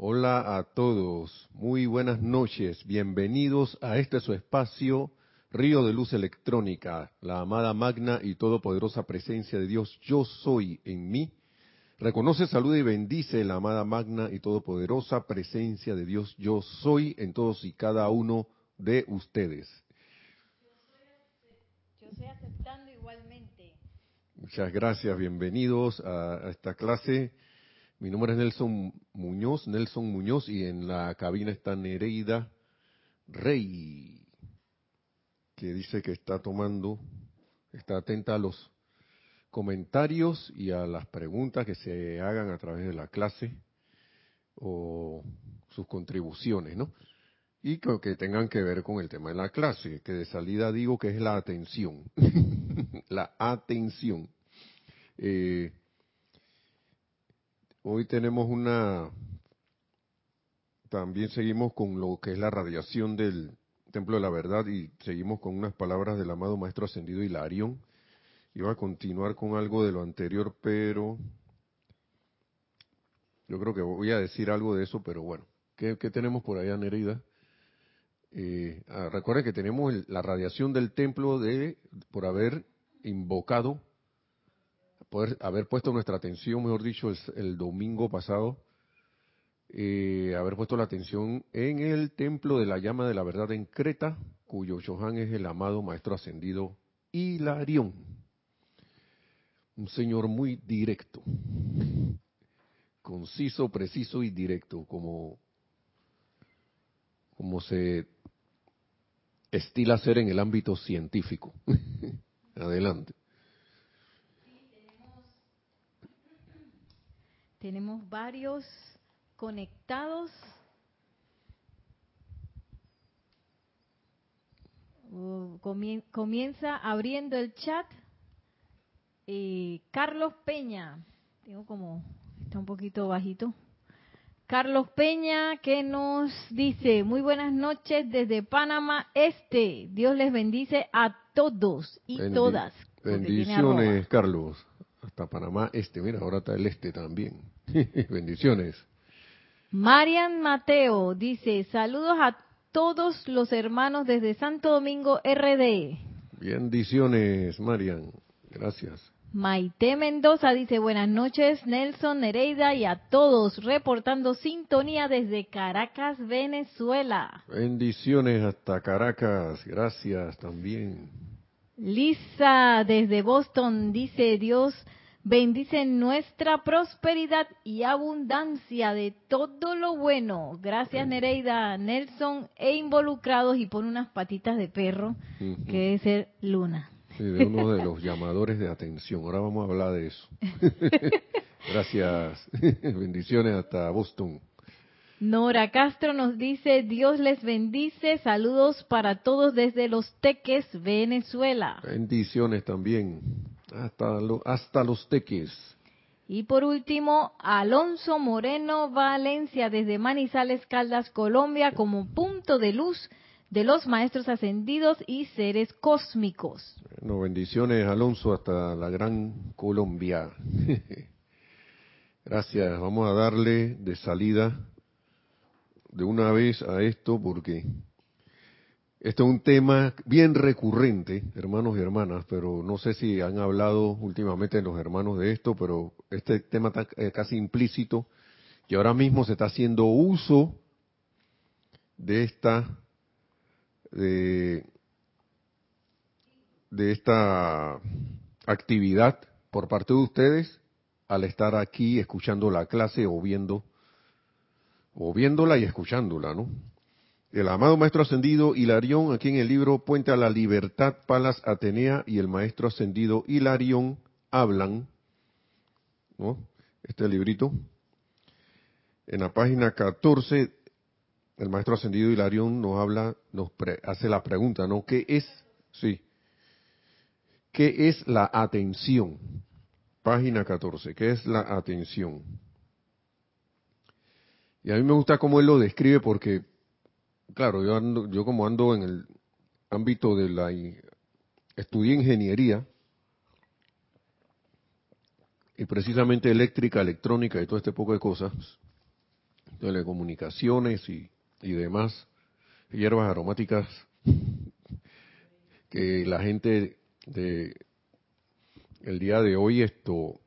Hola a todos, muy buenas noches, bienvenidos a este su espacio, Río de Luz Electrónica, la amada magna y todopoderosa presencia de Dios, yo soy en mí. Reconoce, saluda y bendice la amada magna y todopoderosa presencia de Dios, yo soy en todos y cada uno de ustedes. Yo estoy aceptando igualmente. Muchas gracias, bienvenidos a esta clase mi nombre es Nelson Muñoz, Nelson Muñoz, y en la cabina está Nereida Rey, que dice que está tomando, está atenta a los comentarios y a las preguntas que se hagan a través de la clase o sus contribuciones, ¿no? Y que, tengan que ver con el tema de la clase, que de salida digo que es la atención, la atención. Eh, Hoy tenemos una, también seguimos con lo que es la radiación del Templo de la Verdad y seguimos con unas palabras del amado Maestro Ascendido Hilarión. Iba a continuar con algo de lo anterior, pero yo creo que voy a decir algo de eso, pero bueno, ¿qué, tenemos por allá, Nereida? Eh, ah, recuerden que tenemos la radiación del templo de por haber invocado poder haber puesto nuestra atención, mejor dicho, el, domingo pasado, eh, haber puesto la atención en el templo de la llama de la verdad en Creta, cuyo Chohan es el amado maestro ascendido Hilarión. Un señor muy directo, conciso, preciso y directo, como, como se estila ser en el ámbito científico. Adelante. Tenemos varios conectados. Uh, comienza abriendo el chat. Carlos Peña, tengo como, está un poquito bajito. Carlos Peña que nos dice, muy buenas noches desde Panamá Este. Dios les bendice a todos y todas. Bendiciones, Carlos hasta Panamá Este. Mira, ahora está el Este también. Bendiciones. Marian Mateo dice, saludos a todos los hermanos desde Santo Domingo RD. Bendiciones, Marian. Gracias. Maite Mendoza dice, buenas noches, Nelson, Nereida y a todos, reportando sintonía desde Caracas, Venezuela. Bendiciones hasta Caracas, gracias también. Lisa desde Boston dice, Dios bendice nuestra prosperidad y abundancia de todo lo bueno. Gracias Nereida, Nelson e involucrados y pone unas patitas de perro, que debe ser Luna. Sí, de uno de los llamadores de atención. Ahora vamos a hablar de eso. Gracias. Bendiciones hasta Boston. Nora Castro nos dice, Dios les bendice, saludos para todos desde Los Teques, Venezuela. Bendiciones también, hasta, hasta Los Teques. Y por último, Alonso Moreno Valencia desde Manizales, Caldas, Colombia, como punto de luz de los maestros ascendidos y seres cósmicos. Bueno, bendiciones Alonso hasta la gran Colombia. Gracias, vamos a darle de salida de una vez a esto porque este es un tema bien recurrente, hermanos y hermanas, pero no sé si han hablado últimamente los hermanos de esto, pero este tema está eh, casi implícito y ahora mismo se está haciendo uso de esta de, de esta actividad por parte de ustedes al estar aquí escuchando la clase o viendo o viéndola y escuchándola, ¿no? El amado Maestro Ascendido Hilarión, aquí en el libro Puente a la Libertad, Palas Atenea y el Maestro Ascendido Hilarión hablan, ¿no? Este librito. En la página 14, el Maestro Ascendido Hilarión nos habla, nos hace la pregunta, ¿no? ¿Qué es? Sí. ¿Qué es la atención? Página 14, ¿qué es la atención? Y a mí me gusta cómo él lo describe porque, claro, yo, ando, yo como ando en el ámbito de la... Estudié ingeniería y precisamente eléctrica, electrónica y todo este poco de cosas, telecomunicaciones y, y demás, hierbas aromáticas que la gente de el día de hoy esto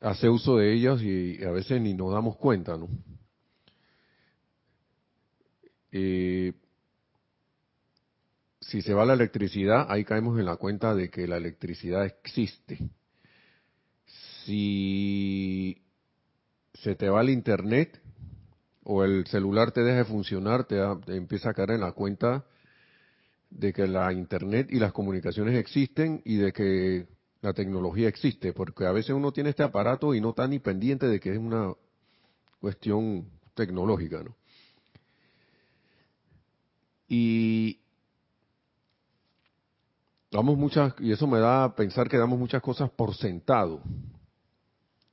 hace uso de ellas y a veces ni nos damos cuenta, ¿no? Eh, si se va la electricidad, ahí caemos en la cuenta de que la electricidad existe. Si se te va el internet o el celular te deja de funcionar, te, te empieza a caer en la cuenta de que la internet y las comunicaciones existen y de que la tecnología existe, porque a veces uno tiene este aparato y no está ni pendiente de que es una cuestión tecnológica, ¿no? Y damos muchas, y eso me da a pensar que damos muchas cosas por sentado.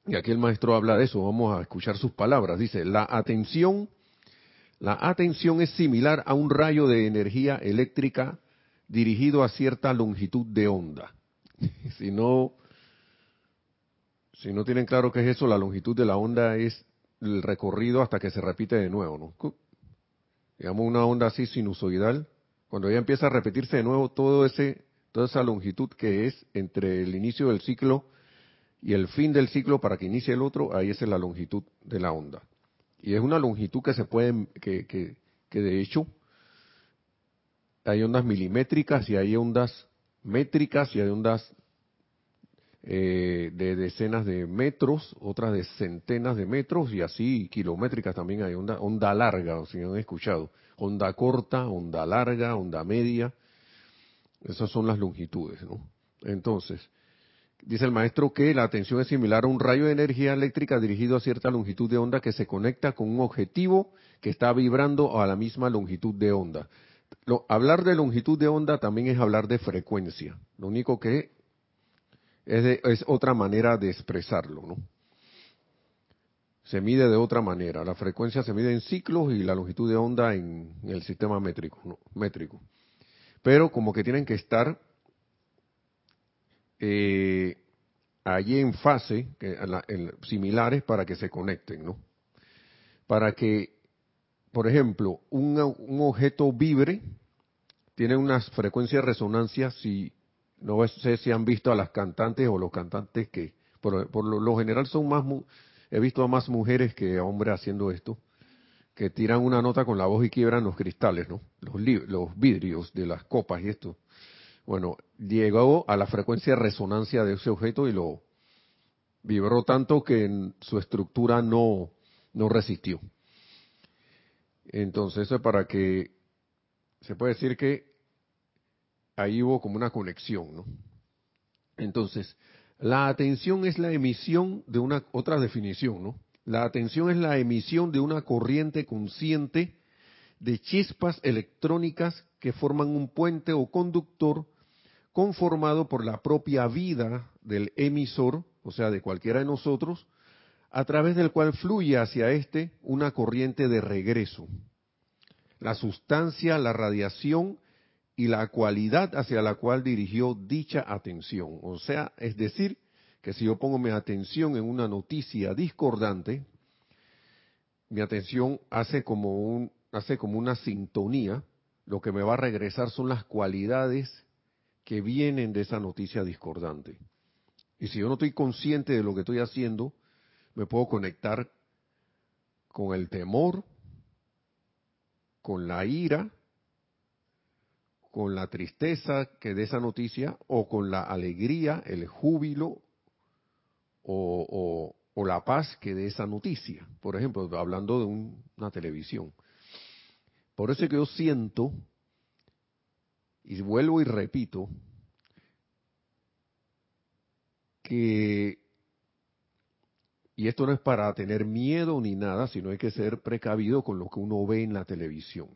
Y aquí el maestro habla de eso, vamos a escuchar sus palabras. Dice, la atención, la atención es similar a un rayo de energía eléctrica dirigido a cierta longitud de onda. si no, si no tienen claro qué es eso, la longitud de la onda es el recorrido hasta que se repite de nuevo, ¿no? Digamos una onda así sinusoidal, cuando ya empieza a repetirse de nuevo todo ese, toda esa longitud que es entre el inicio del ciclo y el fin del ciclo para que inicie el otro, ahí es la longitud de la onda. Y es una longitud que se puede, que, que, que de hecho hay ondas milimétricas y hay ondas métricas y hay ondas eh, de decenas de metros, otras de centenas de metros y así kilométricas también hay onda, onda larga, si han escuchado, onda corta, onda larga, onda media, esas son las longitudes, ¿no? Entonces, dice el maestro que la atención es similar a un rayo de energía eléctrica dirigido a cierta longitud de onda que se conecta con un objetivo que está vibrando a la misma longitud de onda hablar de longitud de onda también es hablar de frecuencia. Lo único que es, otra manera de expresarlo, ¿no? Se mide de otra manera. La frecuencia se mide en ciclos y la longitud de onda en, el sistema métrico, métrico. Pero como que tienen que estar eh, allí en fase, similares para que se conecten, ¿no? Para que por ejemplo, un, objeto vibre tiene unas frecuencias de resonancia, si no sé si han visto a las cantantes o los cantantes que por, lo, general son más, he visto a más mujeres que hombres haciendo esto, que tiran una nota con la voz y quiebran los cristales, ¿no? Los, vidrios de las copas y esto. Bueno, llegó a la frecuencia de resonancia de ese objeto y lo vibró tanto que en su estructura no, no resistió. Entonces, eso es para que se puede decir que ahí hubo como una conexión, ¿no? Entonces, la atención es la emisión de una otra definición, ¿no? La atención es la emisión de una corriente consciente de chispas electrónicas que forman un puente o conductor conformado por la propia vida del emisor, o sea, de cualquiera de nosotros, a través del cual fluye hacia éste una corriente de regreso. La sustancia, la radiación y la cualidad hacia la cual dirigió dicha atención. O sea, es decir, que si yo pongo mi atención en una noticia discordante, mi atención hace como, un, hace como una sintonía, lo que me va a regresar son las cualidades que vienen de esa noticia discordante. Y si yo no estoy consciente de lo que estoy haciendo, me puedo conectar con el temor, con la ira, con la tristeza que de esa noticia, o con la alegría, el júbilo, o, la paz que de esa noticia. Por ejemplo, hablando de una televisión. Por eso es que yo siento, y vuelvo y repito, que y esto no es para tener miedo ni nada, sino hay que ser precavido con lo que uno ve en la televisión.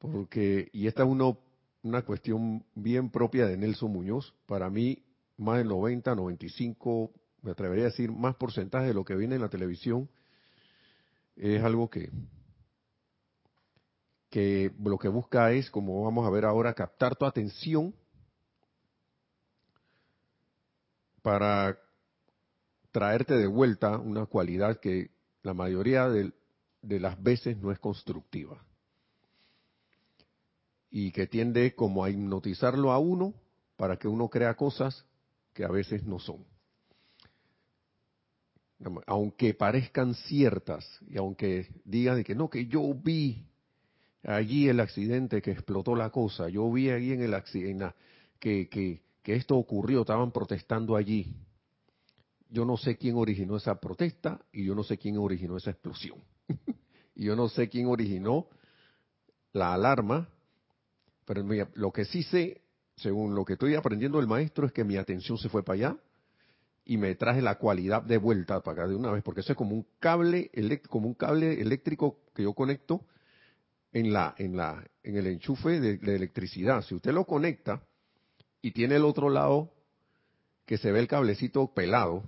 Porque, y esta es una cuestión bien propia de Nelson Muñoz, para mí más del 90, 95, me atrevería a decir, más porcentaje de lo que viene en la televisión es algo que, que lo que busca es, como vamos a ver ahora, captar tu atención para traerte de vuelta una cualidad que la mayoría de las veces no es constructiva y que tiende como a hipnotizarlo a uno para que uno crea cosas que a veces no son. Aunque parezcan ciertas y aunque digan que no, que yo vi allí el accidente que explotó la cosa, yo vi allí en el accidente que, que, que esto ocurrió, estaban protestando allí. Yo no sé quién originó esa protesta y yo no sé quién originó esa explosión. y yo no sé quién originó la alarma pero lo que sí sé, según lo que estoy aprendiendo del maestro, es que mi atención se fue para allá y me traje la cualidad de vuelta para acá de una vez, porque eso es como un cable, como un cable eléctrico que yo conecto en la, en la, en el enchufe de, de electricidad. Si usted lo conecta y tiene el otro lado que se ve el cablecito pelado,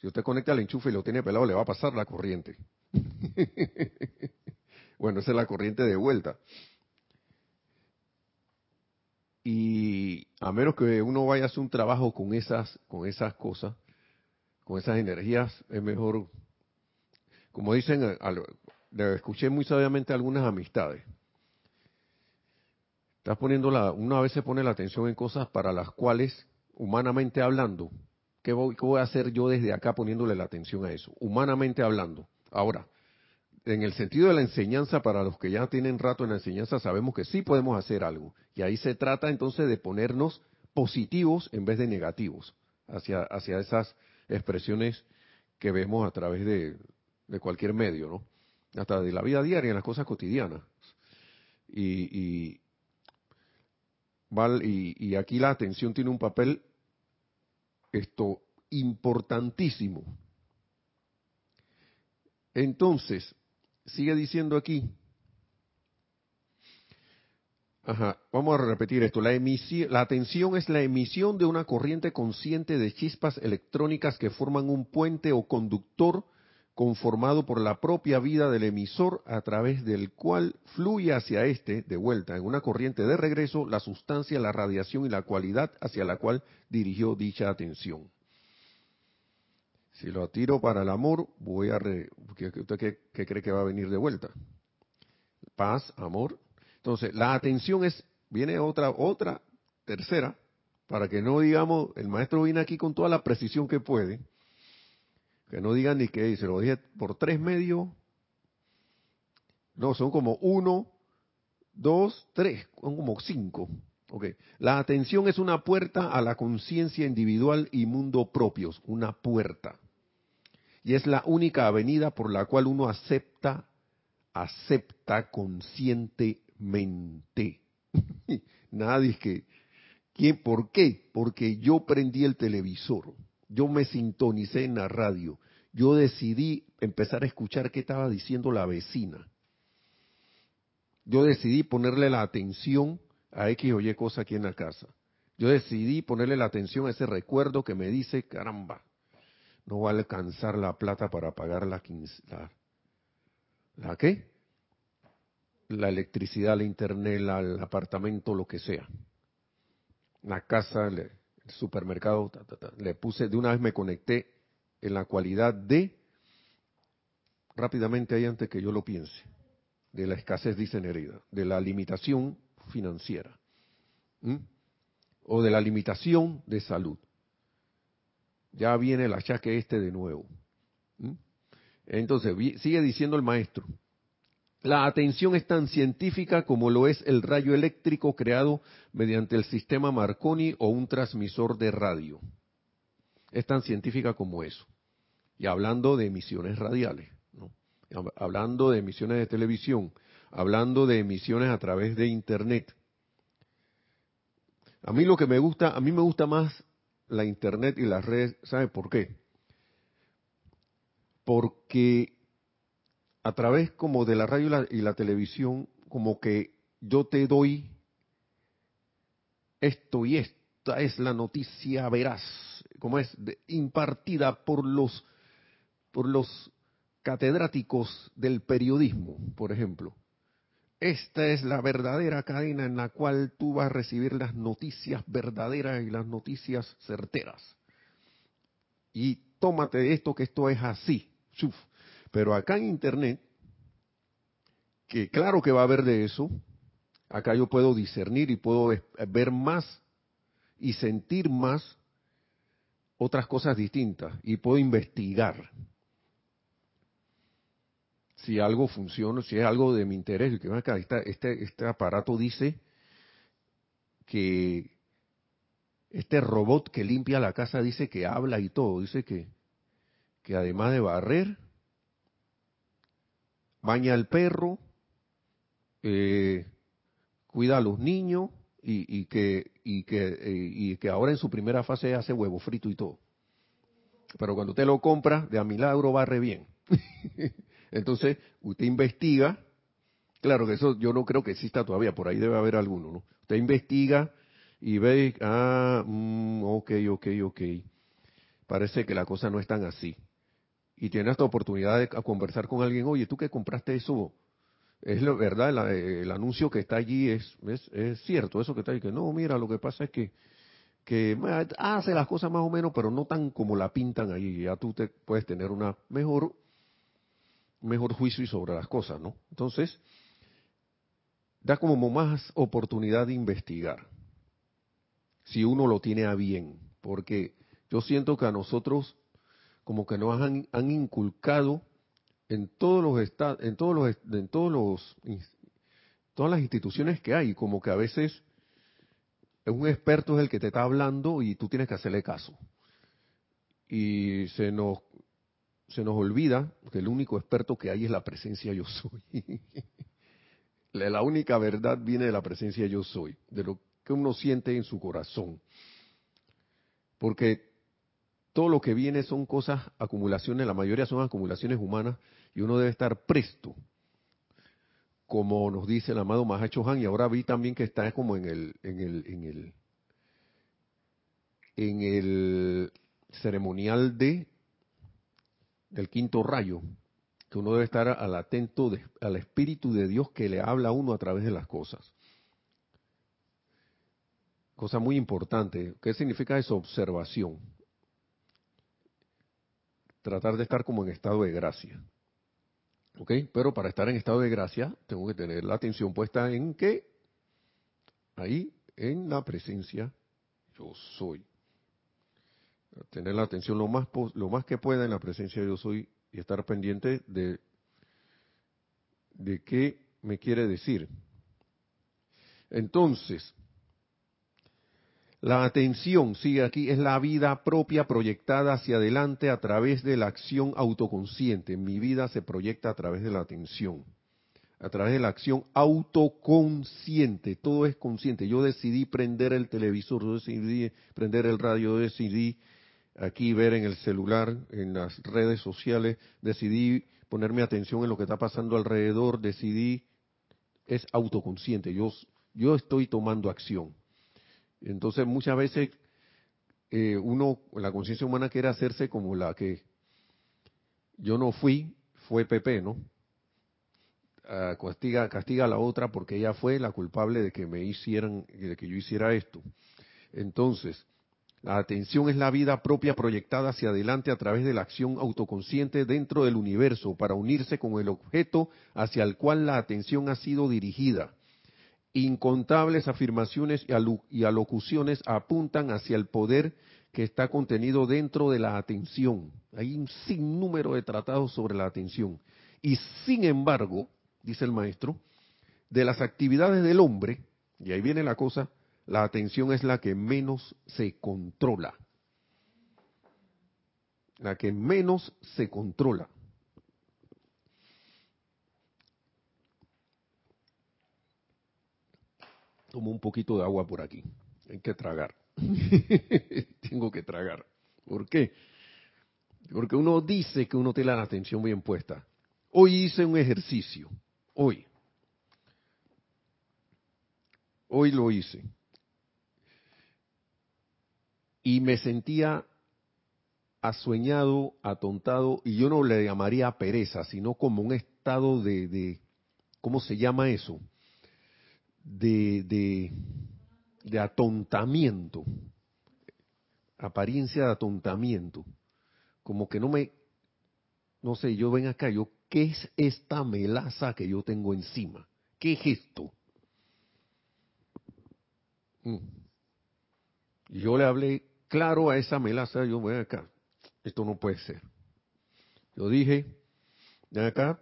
si usted conecta el enchufe y lo tiene pelado, le va a pasar la corriente. bueno, esa es la corriente de vuelta. Y a menos que uno vaya a hacer un trabajo con esas, con esas cosas, con esas energías, es mejor, como dicen, le escuché muy sabiamente algunas amistades. Estás poniendo la, una vez se pone la atención en cosas para las cuales, humanamente hablando, ¿qué voy, ¿qué voy a hacer yo desde acá poniéndole la atención a eso? Humanamente hablando. Ahora, en el sentido de la enseñanza, para los que ya tienen rato en la enseñanza, sabemos que sí podemos hacer algo. Y ahí se trata entonces de ponernos positivos en vez de negativos hacia, hacia esas expresiones que vemos a través de, cualquier medio, ¿no? Hasta de la vida diaria, en las cosas cotidianas. Y, y, y aquí la atención tiene un papel esto importantísimo. Entonces, sigue diciendo aquí. Vamos a repetir esto. La, emisión, la atención es la emisión de una corriente consciente de chispas electrónicas que forman un puente o conductor conformado por la propia vida del emisor a través del cual fluye hacia este, de vuelta, en una corriente de regreso, la sustancia, la radiación y la cualidad hacia la cual dirigió dicha atención. Si lo tiro para el amor, voy a... Re, ¿Usted qué, cree que va a venir de vuelta? Paz, amor. Entonces, la atención es... Viene otra, otra, tercera, para que no digamos, el maestro viene aquí con toda la precisión que puede, que no digan ni que se lo dije por tres medios, no, son como uno, dos, tres, son como cinco. Okay. La atención es una puerta a la conciencia individual y mundo propios, una puerta y es la única avenida por la cual uno acepta, acepta conscientemente. Nadie que, ¿quién, ¿por qué? Porque yo prendí el televisor, yo me sintonicé en la radio, yo decidí empezar a escuchar qué estaba diciendo la vecina. Yo decidí ponerle la atención a X o Y cosa aquí en la casa. Yo decidí ponerle la atención a ese recuerdo que me dice, caramba, no va a alcanzar la plata para pagar la, la, la qué? La electricidad, la internet, el apartamento, lo que sea. La casa, el supermercado, le puse, de una vez me conecté en la cualidad de, rápidamente ahí antes que yo lo piense, de la escasez, dice Nereida, de la limitación financiera, o de la limitación de salud ya viene el achaque este de nuevo. ¿Mm? Entonces, sigue diciendo el maestro, la atención es tan científica como lo es el rayo eléctrico creado mediante el sistema Marconi o un transmisor de radio. Es tan científica como eso. Y hablando de emisiones radiales, hablando de emisiones de televisión, hablando de emisiones a través de Internet. A mí lo que me gusta, a mí me gusta más la internet y las redes, ¿sabe por qué? Porque a través como de la radio y la, televisión, como que yo te doy esto y esta es la noticia veraz, como es impartida por los por los catedráticos del periodismo, por ejemplo. Esta es la verdadera cadena en la cual tú vas a recibir las noticias verdaderas y las noticias certeras. Y tómate esto que esto es así. Pero acá en Internet, que claro que va a haber de eso, acá yo puedo discernir y puedo ver más y sentir más otras cosas distintas y puedo investigar si algo funciona, si es algo de mi interés. Que este, este aparato dice que este robot que limpia la casa dice que habla y todo, dice que, además de barrer, baña al perro, eh, cuida a los niños y, que, y, que, eh, y que ahora en su primera fase hace huevo frito y todo. Pero cuando usted lo compra, de a milagro barre bien. Entonces, usted investiga, claro que eso yo no creo que exista todavía, por ahí debe haber alguno, ¿no? Usted investiga y ve, ah, mm, ok, ok, ok, parece que la cosa no es tan así. Y tiene esta oportunidad de conversar con alguien, oye, tú que compraste eso, es la verdad, el, anuncio que está allí es, es, cierto, eso que está ahí, que no, mira, lo que pasa es que, que hace las cosas más o menos, pero no tan como la pintan ahí, ya tú te puedes tener una mejor, mejor juicio sobre las cosas, ¿no? Entonces, da como más oportunidad de investigar, si uno lo tiene a bien, porque yo siento que a nosotros como que nos han, han inculcado en todos los estados, en todos los, en todos los, todas las instituciones que hay, como que a veces un experto es el que te está hablando y tú tienes que hacerle caso. Y se nos, se nos olvida que el único experto que hay es la presencia yo soy. la única verdad viene de la presencia yo soy, de lo que uno siente en su corazón. Porque todo lo que viene son cosas, acumulaciones, la mayoría son acumulaciones humanas y uno debe estar presto, como nos dice el amado Mahacho Han, y ahora vi también que está como en el, en el, en el, en el ceremonial de del quinto rayo, que uno debe estar al atento al Espíritu de Dios que le habla a uno a través de las cosas. Cosa muy importante. ¿Qué significa eso? Observación. Tratar de estar como en estado de gracia. ¿Ok? Pero para estar en estado de gracia, tengo que tener la atención puesta en qué? Ahí, en la presencia, yo soy. Tener la atención lo más, lo más que pueda en la presencia yo soy y estar pendiente de, de qué me quiere decir. Entonces, la atención, sigue aquí, es la vida propia proyectada hacia adelante a través de la acción autoconsciente. Mi vida se proyecta a través de la atención, a través de la acción autoconsciente. Todo es consciente. Yo decidí prender el televisor, yo decidí prender el radio, yo decidí aquí ver en el celular, en las redes sociales, decidí ponerme atención en lo que está pasando alrededor, decidí, es autoconsciente. Yo, yo estoy tomando acción entonces muchas veces eh, uno, la conciencia humana quiere hacerse como la que yo no fui, fue Pepe, ¿no? Ah, castiga, castiga a la otra porque ella fue la culpable de que me hicieran, de que yo hiciera esto. Entonces, la atención es la vida propia proyectada hacia adelante a través de la acción autoconsciente dentro del universo para unirse con el objeto hacia el cual la atención ha sido dirigida. Incontables afirmaciones y alocuciones apuntan hacia el poder que está contenido dentro de la atención. Hay un sinnúmero de tratados sobre la atención. Y sin embargo, dice el maestro, de las actividades del hombre, y ahí viene la cosa, la atención es la que menos se controla. La que menos se controla. tomo un poquito de agua por aquí. Hay que tragar. Tengo que tragar. ¿Por qué? Porque uno dice que uno tiene la atención bien puesta. Hoy hice un ejercicio. Hoy. Hoy lo hice. Y me sentía asueñado, atontado, y yo no le llamaría pereza, sino como un estado de, de ¿cómo se llama eso? de, de, atontamiento, apariencia de atontamiento, como que no me, no sé, yo ven acá, yo, ¿qué es esta melaza que yo tengo encima? ¿Qué es esto? Mm. Yo le hablé claro a esa melaza, yo ven acá, esto no puede ser. Yo dije, ven acá,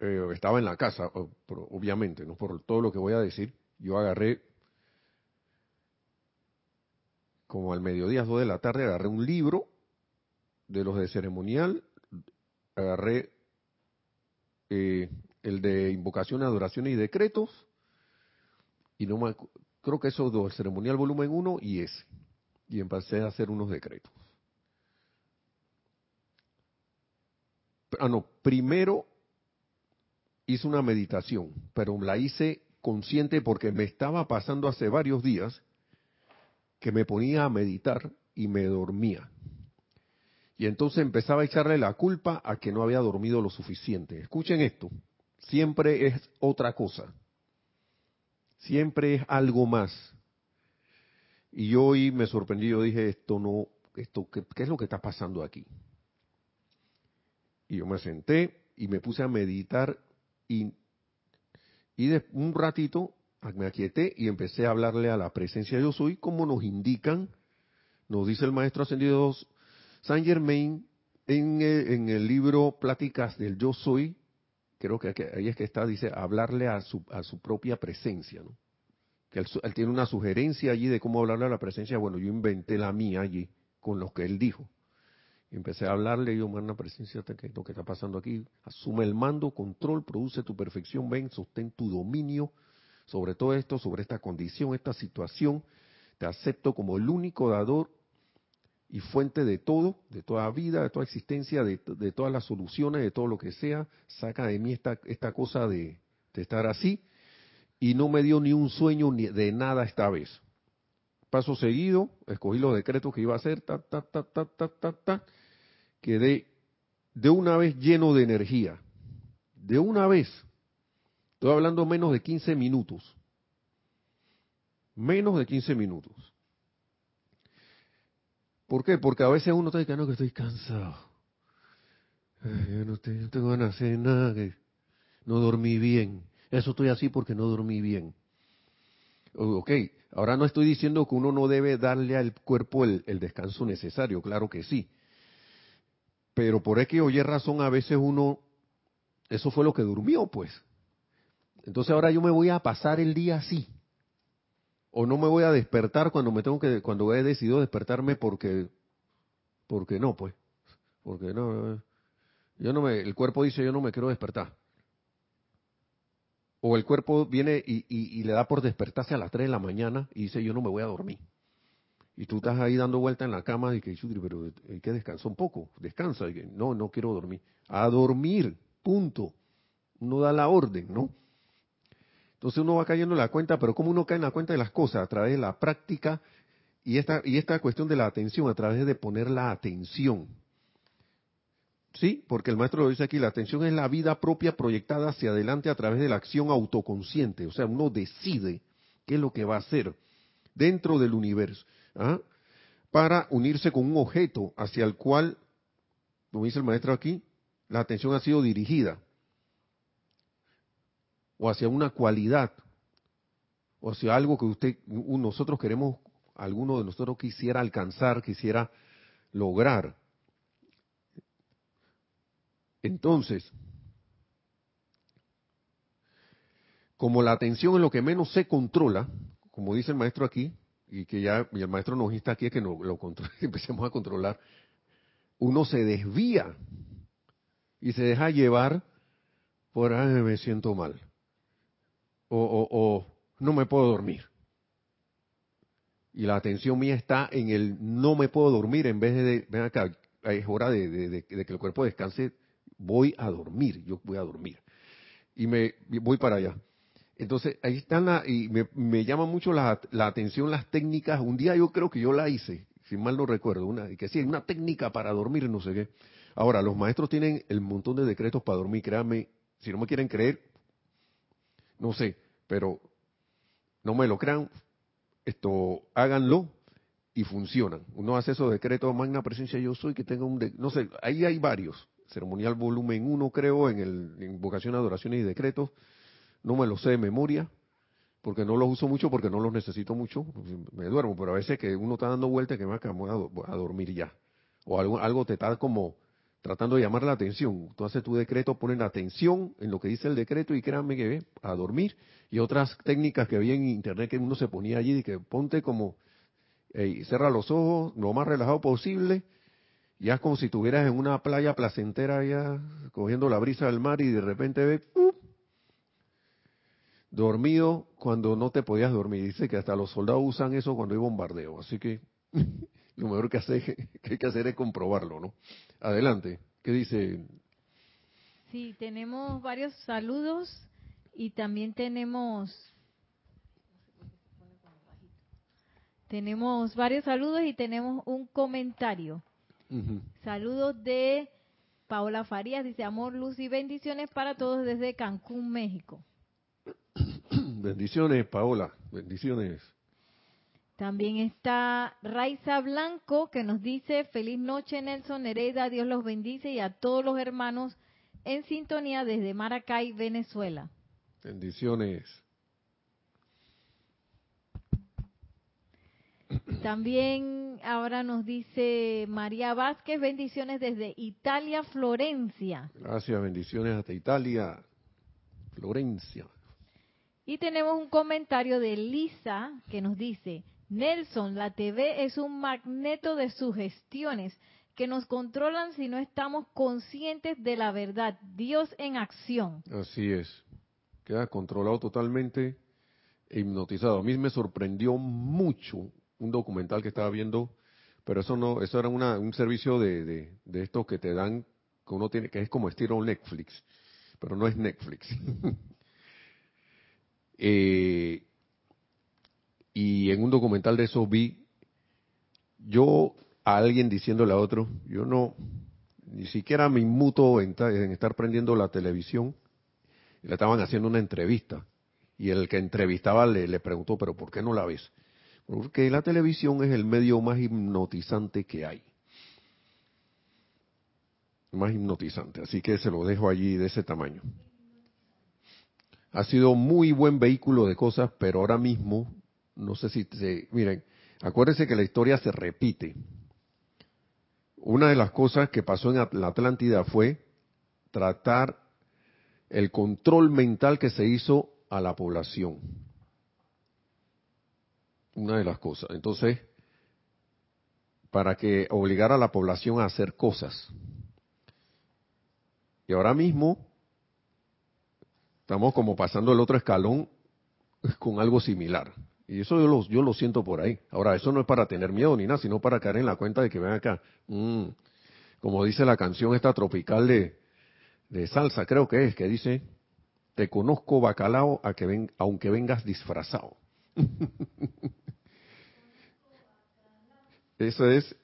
eh, estaba en la casa, obviamente, no por todo lo que voy a decir, yo agarré como al mediodía, dos de la tarde, agarré un libro de los de ceremonial, agarré eh, el de invocación, adoraciones y decretos, y no me, creo que esos dos, el ceremonial volumen 1 y ese, y empecé a hacer unos decretos. Ah, no, primero hice una meditación, pero la hice consciente porque me estaba pasando hace varios días que me ponía a meditar y me dormía. Y entonces empezaba a echarle la culpa a que no había dormido lo suficiente. Escuchen esto, siempre es otra cosa, siempre es algo más. Y hoy me sorprendí, yo dije, esto no, esto, ¿qué, es lo que está pasando aquí? Y yo me senté y me puse a meditar y, y de un ratito me aquieté y empecé a hablarle a la presencia yo soy, como nos indican, nos dice el maestro ascendido Saint Germain en el, libro Pláticas del Yo Soy, creo que ahí es que está, dice, hablarle a su, a su propia presencia, ¿no? Que él, tiene una sugerencia allí de cómo hablarle a la presencia, bueno, yo inventé la mía allí con lo que él dijo. Empecé a hablarle, yo, manda presencia, ¿qué lo que está pasando aquí? Asume el mando, control, produce tu perfección, ven, sostén tu dominio, sobre todo esto, sobre esta condición, esta situación. Te acepto como el único dador y fuente de todo, de toda vida, de toda existencia, de, todas las soluciones, de todo lo que sea. Saca de mí esta, esta cosa de, estar así. Y no me dio ni un sueño ni de nada esta vez. Paso seguido, escogí los decretos que iba a hacer, ta, ta, ta, ta, ta, ta, ta. Quedé de una vez lleno de energía. De una vez. Estoy hablando menos de 15 minutos. Menos de 15 minutos. ¿Por qué? Porque a veces uno está diciendo que estoy cansado. yo, no tengo ganas de hacer nada, que no dormí bien. Eso estoy así porque no dormí bien. Ok, ahora no estoy diciendo que uno no debe darle al cuerpo el, el descanso necesario, claro que sí. Pero por que oye razón a veces uno, eso fue lo que durmió, pues. Entonces ahora yo me voy a pasar el día así. O no me voy a despertar cuando me tengo que, cuando he decidido despertarme porque, porque no, pues. Porque no, yo no me, el cuerpo dice yo no me quiero despertar. O el cuerpo viene y, le da por despertarse a las 3 de la mañana y dice yo no me voy a dormir. Y tú estás ahí dando vuelta en la cama y que, pero hay que descansar un poco, descansa. Y no, no quiero dormir. A dormir, punto. Uno da la orden, ¿no? Entonces uno va cayendo en la cuenta, pero ¿cómo uno cae en la cuenta de las cosas? A través de la práctica y esta, y esta cuestión de la atención, a través de poner la atención. ¿Sí? Porque el maestro lo dice aquí, la atención es la vida propia proyectada hacia adelante a través de la acción autoconsciente. O sea, uno decide qué es lo que va a hacer dentro del universo. ¿ah? Para unirse con un objeto hacia el cual, como dice el maestro aquí, la atención ha sido dirigida o hacia una cualidad, o hacia algo que usted, nosotros queremos, alguno de nosotros quisiera alcanzar, quisiera lograr. Entonces, como la atención es lo que menos se controla, como dice el maestro aquí, y que ya el maestro nos insta aquí a que no, lo empecemos a controlar, uno se desvía y se deja llevar por, ay, me siento mal o, no me puedo dormir. Y la atención mía está en el no me puedo dormir en vez de, ven acá, es hora de, que el cuerpo descanse, voy a dormir, yo voy a dormir. Y me voy para allá. Entonces, ahí están, la, y me, me llama mucho la, la, atención las técnicas. Un día yo creo que yo la hice, si mal no recuerdo, una, que sí, una técnica para dormir, no sé qué. Ahora, los maestros tienen el montón de decretos para dormir, créanme, si no me quieren creer, no sé, pero no me lo crean, esto háganlo y funcionan. Uno hace esos decretos, magna presencia yo soy, que tenga un, no sé, ahí hay varios. Ceremonial volumen 1 creo, en el invocación, adoraciones y decretos. No me lo sé de memoria, porque no los uso mucho, porque no los necesito mucho. Me duermo, pero a veces que uno está dando vueltas que me voy a, dormir ya. O algo, algo te está como tratando de llamar la atención. Tú haces tu decreto, pones la atención en lo que dice el decreto y créanme que ve a dormir. Y otras técnicas que vi en internet que uno se ponía allí y que ponte como, hey, cierra los ojos lo más relajado posible. Ya es como si estuvieras en una playa placentera ya cogiendo la brisa del mar y de repente ve dormido cuando no te podías dormir. Dice que hasta los soldados usan eso cuando hay bombardeo. Así que lo mejor que, hace, que hay que hacer es comprobarlo, ¿no? Adelante, ¿qué dice? Sí, tenemos varios saludos y también tenemos tenemos varios saludos y tenemos un comentario. Saludos de Paola Farías, dice amor, luz y bendiciones para todos desde Cancún, México. bendiciones, Paola, bendiciones. También está Raiza Blanco que nos dice, feliz noche Nelson Hereda, Dios los bendice y a todos los hermanos en sintonía desde Maracay, Venezuela. Bendiciones. También ahora nos dice María Vázquez, bendiciones desde Italia, Florencia. Gracias, bendiciones hasta Italia, Florencia. Y tenemos un comentario de Lisa que nos dice, Nelson, la TV es un magneto de sugestiones que nos controlan si no estamos conscientes de la verdad. Dios en acción. Así es. Queda controlado totalmente e hipnotizado. A mí me sorprendió mucho un documental que estaba viendo, pero eso no, eso era un servicio de, de, de estos que te dan, que uno tiene, que es como estilo Netflix, pero no es Netflix. eh, y en un documental de eso vi yo a alguien diciéndole a otro, yo no, ni siquiera me inmuto en, estar prendiendo la televisión, le estaban haciendo una entrevista y el que entrevistaba le, le preguntó, pero ¿por qué no la ves? Porque la televisión es el medio más hipnotizante que hay. Más hipnotizante, así que se lo dejo allí de ese tamaño. Ha sido muy buen vehículo de cosas, pero ahora mismo no sé si se, miren, acuérdense que la historia se repite. Una de las cosas que pasó en la Atlántida fue tratar el control mental que se hizo a la población. Una de las cosas. Entonces, para que obligara a la población a hacer cosas. Y ahora mismo estamos como pasando el otro escalón con algo similar. Y eso yo lo, yo lo siento por ahí. Ahora, eso no es para tener miedo ni nada, sino para caer en la cuenta de que ven acá. Mm, como dice la canción esta tropical de, salsa, creo que es, que dice, te conozco bacalao aunque vengas disfrazado. eso es,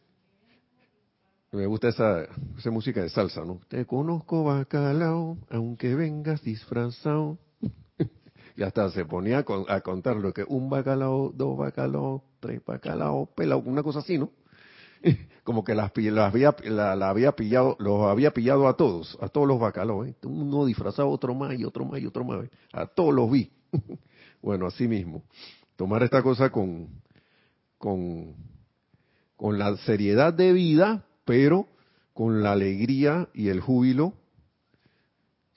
me gusta esa música de salsa, ¿no? Te conozco bacalao, aunque vengas disfrazado. Y hasta se ponía a, contar lo que un bacalao, dos bacalao, tres bacalao, pelao, una cosa así, ¿no? Como que las, había, la, había pillado, los había pillado a todos, a todos los bacalaos, ¿eh? uno disfrazado, otro más y otro más y otro más, ¿eh? a todos los vi. bueno, así mismo, tomar esta cosa con, con, con la seriedad de vida, pero con la alegría y el júbilo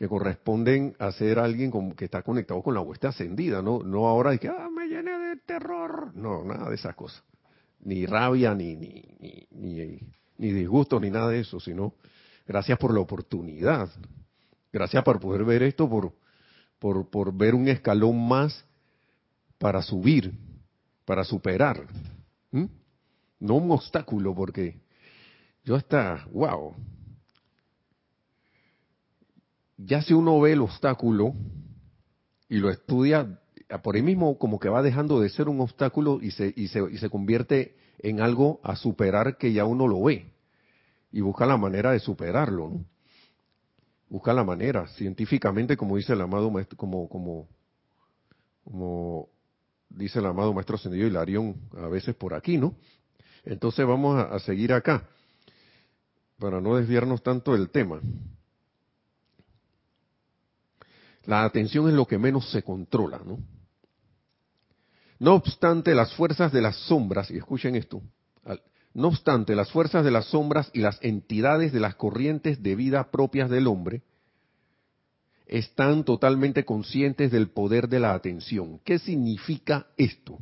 que corresponden a ser alguien que está conectado con la hueste ascendida, no, no ahora de que ah, me llené de terror, no, nada de esas cosas, ni rabia, ni, ni, ni, ni, disgusto, ni nada de eso, sino gracias por la oportunidad, gracias por poder ver esto, por, por, por ver un escalón más para subir, para superar, no un obstáculo, porque yo hasta, wow, ya si uno ve el obstáculo y lo estudia, por ahí mismo como que va dejando de ser un obstáculo y se, y se, y se convierte en algo a superar que ya uno lo ve y busca la manera de superarlo, ¿no? Busca la manera, científicamente, como dice el amado maestro, como, como, como dice el amado maestro ascendido Hilarión, a veces por aquí, ¿no? Entonces vamos a, a seguir acá, para no desviarnos tanto del tema. La atención es lo que menos se controla, ¿no? No obstante, las fuerzas de las sombras, y escuchen esto, no obstante, las fuerzas de las sombras y las entidades de las corrientes de vida propias del hombre están totalmente conscientes del poder de la atención. ¿Qué significa esto?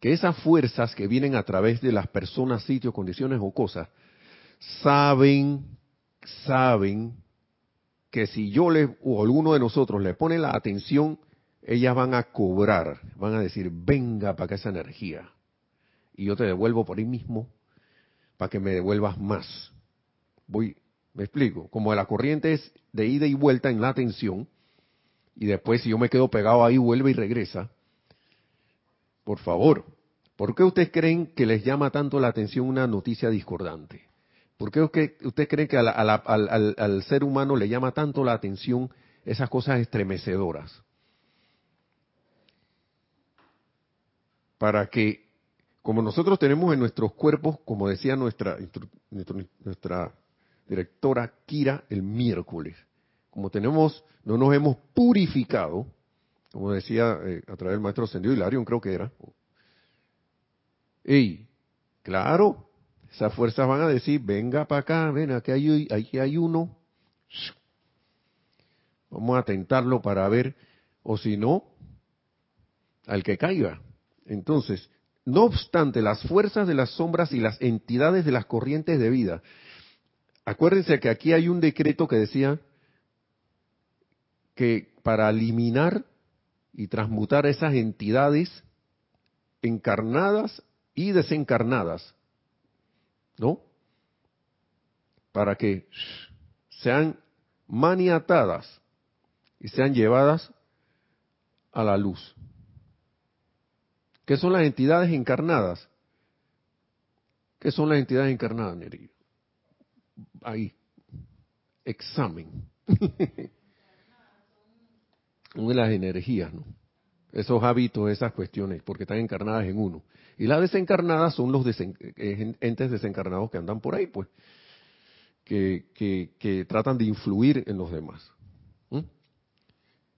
Que esas fuerzas que vienen a través de las personas, sitios, condiciones o cosas, saben, saben que si yo le, o alguno de nosotros le pone la atención, ellas van a cobrar, van a decir, venga para acá esa energía. Y yo te devuelvo por ahí mismo para que me devuelvas más. Voy, me explico, como la corriente es de ida y vuelta en la atención, y después si yo me quedo pegado ahí, vuelve y regresa. Por favor, ¿por qué ustedes creen que les llama tanto la atención una noticia discordante? ¿Por qué ustedes creen que al, al ser humano le llama tanto la atención esas cosas estremecedoras? para que, como nosotros tenemos en nuestros cuerpos, como decía nuestra, directora Kira el miércoles, como tenemos, no nos hemos purificado, como decía eh, a través del maestro Ascendido Hilarion, creo que era. Y, claro, esas fuerzas van a decir, venga para acá, ven, aquí hay, aquí hay uno. Vamos a tentarlo para ver, o si no, al que caiga. Entonces, no obstante, las fuerzas de las sombras y las entidades de las corrientes de vida, acuérdense que aquí hay un decreto que decía que para eliminar y transmutar esas entidades encarnadas y desencarnadas, ¿no? Para que sean maniatadas y sean llevadas a la luz. ¿Qué son las entidades encarnadas? ¿Qué son las entidades encarnadas, Neri? Ahí. Examen. Una de las energías, ¿no? Esos hábitos, esas cuestiones, porque están encarnadas en uno. Y las desencarnadas son los eh, entes desencarnados que andan por ahí, pues, que, tratan de influir en los demás.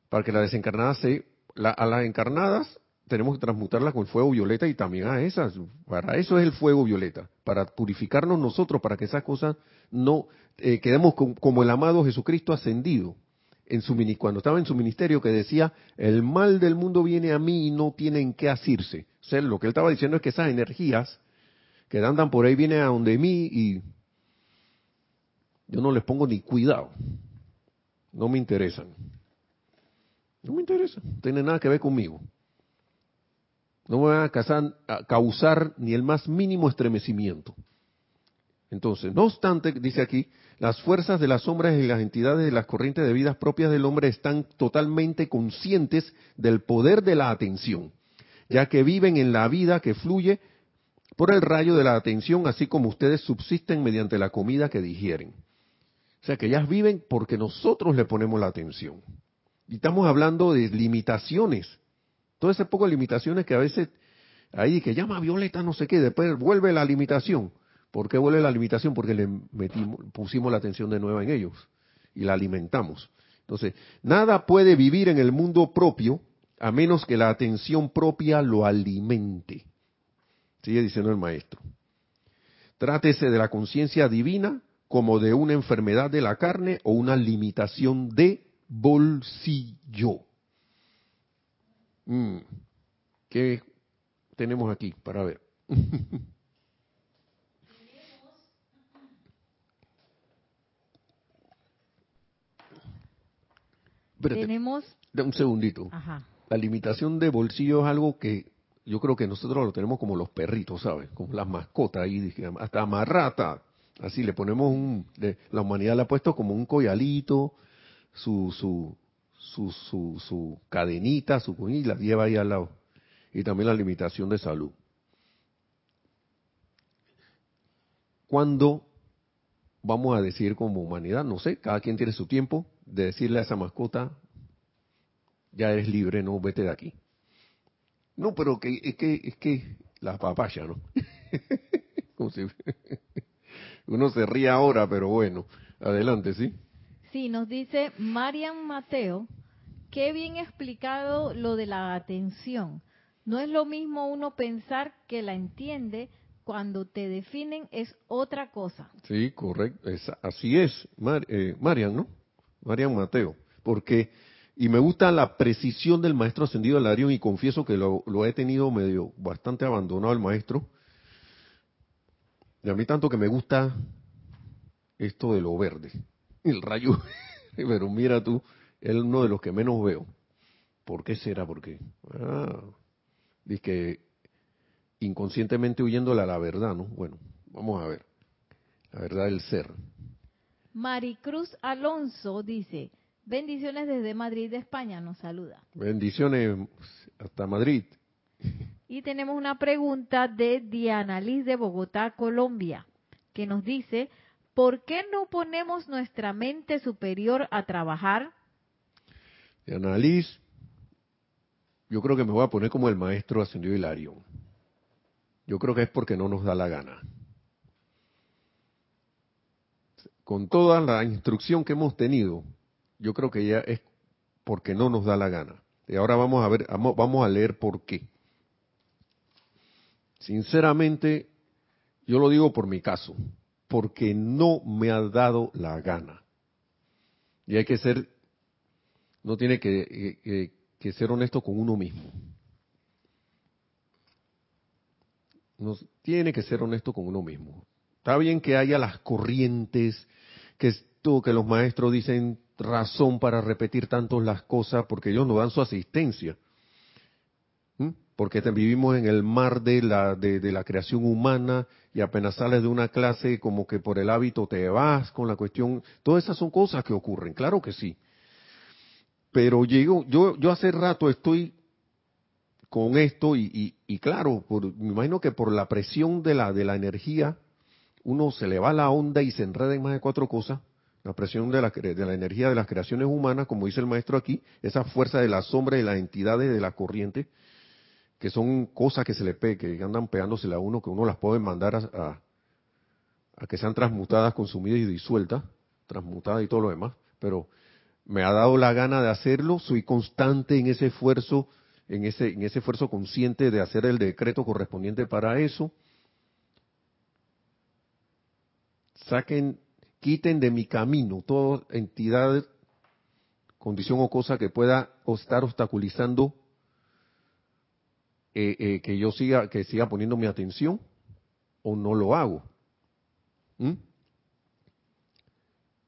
Para que las desencarnadas se, a las encarnadas tenemos que transmutarla con fuego violeta y también a esas. Para eso es el fuego violeta, para purificarnos nosotros, para que esas cosas no eh, quedemos como el amado Jesucristo ascendido. En su, cuando estaba en su ministerio que decía, el mal del mundo viene a mí y no tienen que asirse. Lo que él estaba diciendo es que esas energías que andan por ahí vienen a donde mí y yo no les pongo ni cuidado. No me interesan. No me interesan. No tiene nada que ver conmigo no me van a causar, ni el más mínimo estremecimiento. Entonces, no obstante, dice aquí, las fuerzas de las sombras y las entidades de las corrientes de vidas propias del hombre están totalmente conscientes del poder de la atención, ya que viven en la vida que fluye por el rayo de la atención, así como ustedes subsisten mediante la comida que digieren. O sea que ellas viven porque nosotros le ponemos la atención. Y estamos hablando de limitaciones todo ese poco de limitaciones que a veces ahí que llama Violeta no sé qué, después vuelve la limitación. ¿Por qué vuelve la limitación? Porque le metimos, pusimos la atención de nuevo en ellos y la alimentamos. Entonces, nada puede vivir en el mundo propio a menos que la atención propia lo alimente. Sigue diciendo el maestro. Trátese de la conciencia divina como de una enfermedad de la carne o una limitación de bolsillo. Mm. ¿Qué tenemos aquí para ver? tenemos un segundito. La limitación de bolsillo es algo que yo creo que nosotros lo tenemos como los perritos, ¿sabes? Como las mascotas ahí, hasta amarrata. Así le ponemos un, la humanidad le ha puesto como un collalito, su, su, su, su, su cadenita, su y la lleva ahí al lado. Y también la limitación de salud. ¿Cuándo vamos a decir como humanidad? No sé, cada quien tiene su tiempo de decirle a esa mascota, ya eres libre, no vete de aquí. No, pero que, es que, es que La papaya, ¿no? Uno se ríe ahora, pero bueno, adelante, ¿sí? Sí, nos dice Marian Mateo, qué bien explicado lo de la atención. No es lo mismo uno pensar que la entiende cuando te definen es otra cosa. Sí, correcto. así es, eh, Marian, ¿no? Marian Mateo. Porque, y me gusta la precisión del maestro ascendido Arión y confieso que lo, lo, he tenido medio, bastante abandonado el maestro. Y a mí tanto que me gusta esto de lo verde, el rayo. Pero mira tú, es uno de los que menos veo. ¿Por qué será? Porque, ah, dice que inconscientemente huyéndole a la verdad, ¿no? Bueno, vamos a ver. La verdad del ser. Maricruz Alonso dice, bendiciones desde Madrid, España, nos saluda. Bendiciones hasta Madrid. Y tenemos una pregunta de Diana Liz de Bogotá, Colombia, que nos dice, ¿por qué no ponemos nuestra mente superior a trabajar? Diana Liz, yo creo que me voy a poner como el maestro ascendido Hilario. Yo creo que es porque no nos da la gana. Con toda la instrucción que hemos tenido, yo creo que ya es porque no nos da la gana. Y ahora vamos a ver, vamos a leer por qué. Sinceramente, yo lo digo por mi caso, porque no me ha dado la gana. Y hay que ser, no tiene que, ser honesto con uno mismo. nos tiene que ser honesto con uno mismo. Está bien que haya las corrientes, que esto que los maestros dicen razón para repetir tanto las cosas, porque ellos nos dan su asistencia. ¿Mm? Porque vivimos en el mar de la, de, de la creación humana y apenas sales de una clase como que por el hábito te vas con la cuestión. Todas esas son cosas que ocurren, claro que sí. Pero llego, yo, yo hace rato estoy con esto y, y, claro, por, me imagino que por la presión de la, de la energía, uno se le va la onda y se enreda en más de cuatro cosas. La presión de la, de la energía de las creaciones humanas, como dice el maestro aquí, esa fuerza de la sombra y las entidades de la corriente, que son cosas que se le pe que andan pegándosele a uno, que uno las puede mandar a, a que sean transmutadas, consumidas y disueltas, transmutadas y todo lo demás. Pero me ha dado la gana de hacerlo, soy constante en ese esfuerzo en ese, en ese esfuerzo consciente de hacer el decreto correspondiente para eso. Saquen, quiten de mi camino toda entidad, condición o cosa que pueda estar obstaculizando eh, eh, que yo siga, que siga poniendo mi atención o no lo hago. ¿Mm?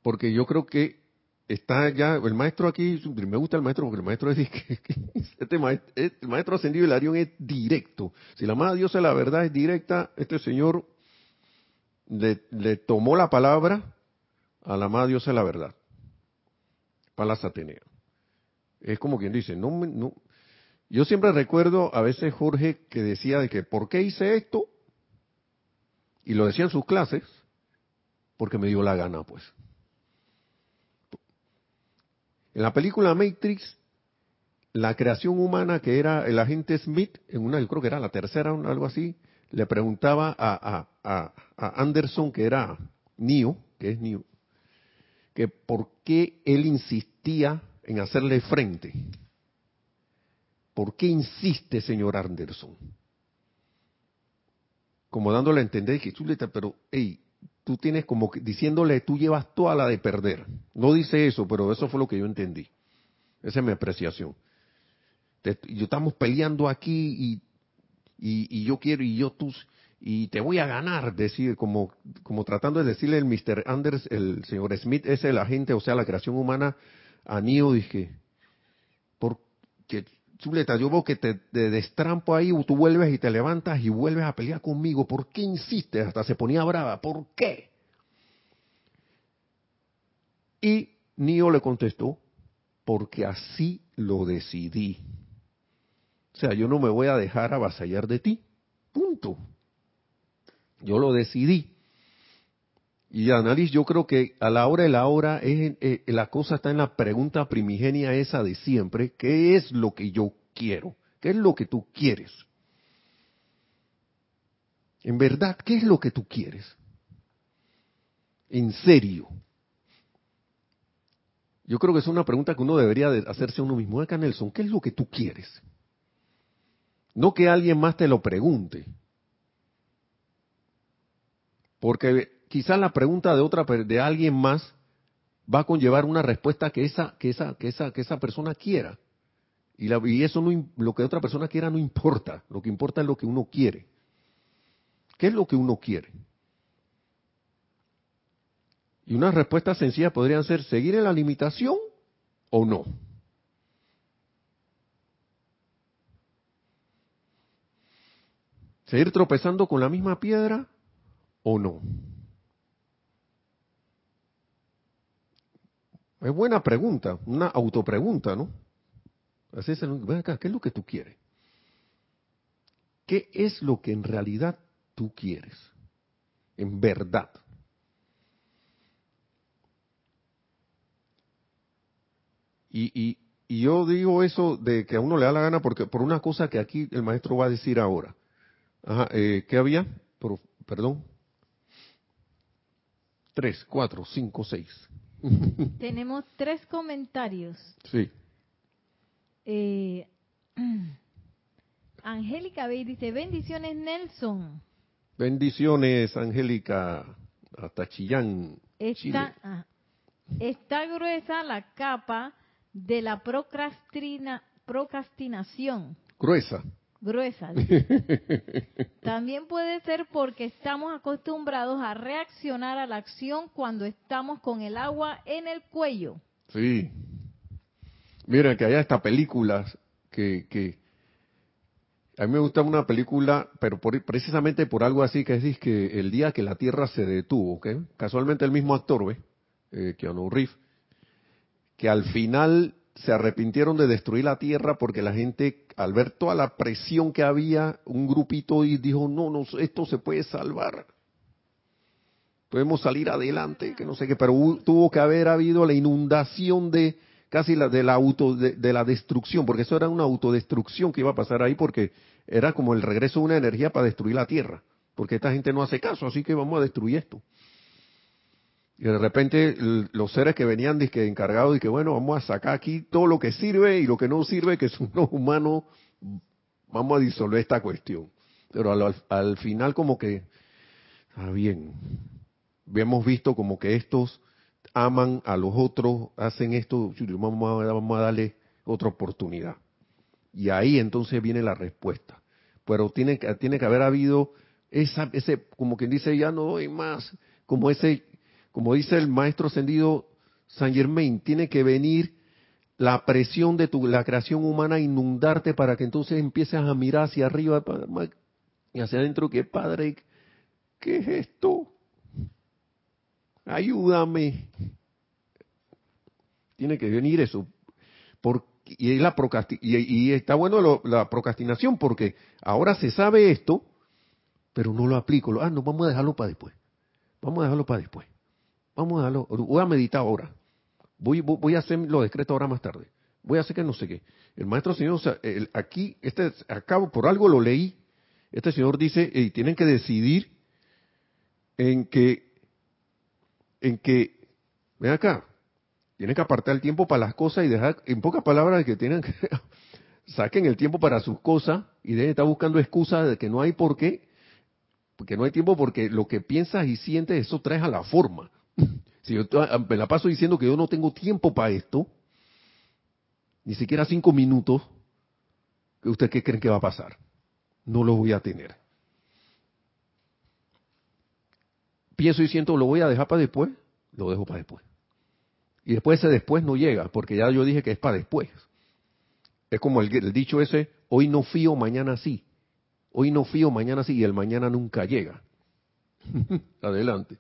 Porque yo creo que está ya, el maestro aquí, me gusta el maestro porque el maestro es que, este maestro, el maestro ascendido del Arión es directo. Si la amada diosa la verdad es directa, este señor le, tomó la palabra a la amada diosa la verdad, Palas Atenea. Es como quien dice, no, no, yo siempre recuerdo a veces Jorge que decía de que, ¿por qué hice esto? Y lo decía en sus clases, porque me dio la gana, pues. En la película Matrix, la creación humana que era el agente Smith, en una, yo creo que era la tercera, o algo así, le preguntaba a, a, a, Anderson, que era Neo, que es Neo, que por qué él insistía en hacerle frente. ¿Por qué insiste, señor Anderson? Como dándole a entender que pero, hey, tú tienes como diciéndole, tú llevas toda la de perder. No dice eso, pero eso fue lo que yo entendí. Esa es mi apreciación. yo estamos peleando aquí y, y, yo quiero y yo tú y te voy a ganar, decir como como tratando de decirle el Mr. Anders, el señor Smith es el agente, o sea, la creación humana a Neo dije, porque chuleta, yo veo que te, destrampo ahí, tú vuelves y te levantas y vuelves a pelear conmigo. ¿Por qué insistes? Hasta se ponía brava. ¿Por qué? Y Nio le contestó, porque así lo decidí. O sea, yo no me voy a dejar avasallar de ti. Punto. Yo lo decidí. Y Annalise, yo creo que a la hora de la hora es, eh, la cosa está en la pregunta primigenia esa de siempre, ¿qué es lo que yo quiero? ¿Qué es lo que tú quieres? En verdad, ¿qué es lo que tú quieres? En serio. Yo creo que es una pregunta que uno debería hacerse a uno mismo. Acá, Nelson, ¿qué es lo que tú quieres? No que alguien más te lo pregunte. Porque quizás la pregunta de otra de alguien más va a conllevar una respuesta que esa que esa que esa que esa persona quiera. Y, y eso no lo que otra persona quiera no importa, lo que importa es lo que uno quiere. ¿Qué es lo que uno quiere? Y una respuesta sencilla podrían ser seguir en la limitación o no. ¿Seguir tropezando con la misma piedra o no? Es buena pregunta, una autopregunta, ¿no? Así es, acá, ¿qué es lo que tú quieres? ¿Qué es lo que en realidad tú quieres? En verdad. Y, yo digo eso de que a uno le da la gana porque por una cosa que aquí el maestro va a decir ahora. Ajá, eh, ¿Qué había? perdón. Tres, cuatro, cinco, seis. Tenemos tres comentarios. Sí. Eh, Angélica Bey dice, bendiciones Nelson. Bendiciones Angélica, hasta Chillán. Está, ah, está gruesa la capa de la procrastina, procrastinación. Gruesa. Gruesa. También puede ser porque estamos acostumbrados a reaccionar a la acción cuando estamos con el agua en el cuello. Sí. Miren que hay esta películas que, que a mí me gusta una película, pero precisamente por algo así que es que el día que la Tierra se detuvo. Casualmente el mismo actor, ¿ve? Eh, Keanu Reeves, que al final se arrepintieron de destruir la tierra porque la gente, al ver toda la presión que había, un grupito y dijo, no, no, esto se puede salvar. Podemos salir adelante, que no sé qué, pero tuvo que haber habido la inundación de casi la de la auto de, la destrucción, porque eso era una autodestrucción que iba a pasar ahí porque era como el regreso de una energía para destruir la tierra, porque esta gente no hace caso, así que vamos a destruir esto. Y de repente los seres que venían que encargados y que bueno, vamos a sacar aquí todo lo que sirve y lo que no sirve, que son los humanos, vamos a disolver esta cuestión. Pero al, final como que, está bien, hemos visto como que estos aman a los otros, hacen esto, vamos a, vamos a darle otra oportunidad. Y ahí entonces viene la respuesta. Pero tiene, tiene que haber habido esa, ese, como quien dice, ya no doy más, como ese como dice el maestro ascendido Saint Germain, tiene que venir la presión de tu, la creación humana a inundarte para que entonces empieces a mirar hacia arriba y hacia adentro, que Padre, ¿qué es esto? Ayúdame. Tiene que venir eso. y, la y, está bueno la procrastinación porque ahora se sabe esto, pero no lo aplico. Ah, no, vamos a dejarlo para después. Vamos a dejarlo para después. Vamos a darlo, voy a meditar ahora. Voy, voy, a hacer lo decreto ahora más tarde. Voy a hacer que no sé qué. El maestro señor, aquí, este, acabo, por algo lo leí. Este señor dice, y tienen que decidir en que, en que, ven acá, tienen que apartar el tiempo para las cosas y dejar, en pocas palabras, que tienen que, saquen el tiempo para sus cosas y deben estar buscando excusas de que no hay por qué, porque no hay tiempo porque lo que piensas y sientes, eso trae a la forma. Si yo me la paso diciendo que yo no tengo tiempo para esto, ni siquiera cinco minutos, ¿usted qué creen que va a pasar? No lo voy a tener. Pienso y siento, lo voy a dejar para después, lo dejo para después. Y después ese después no llega, porque ya yo dije que es para después. Es como el, el dicho ese, hoy no fío, mañana sí. Hoy no fío, mañana sí, y el mañana nunca llega. Adelante.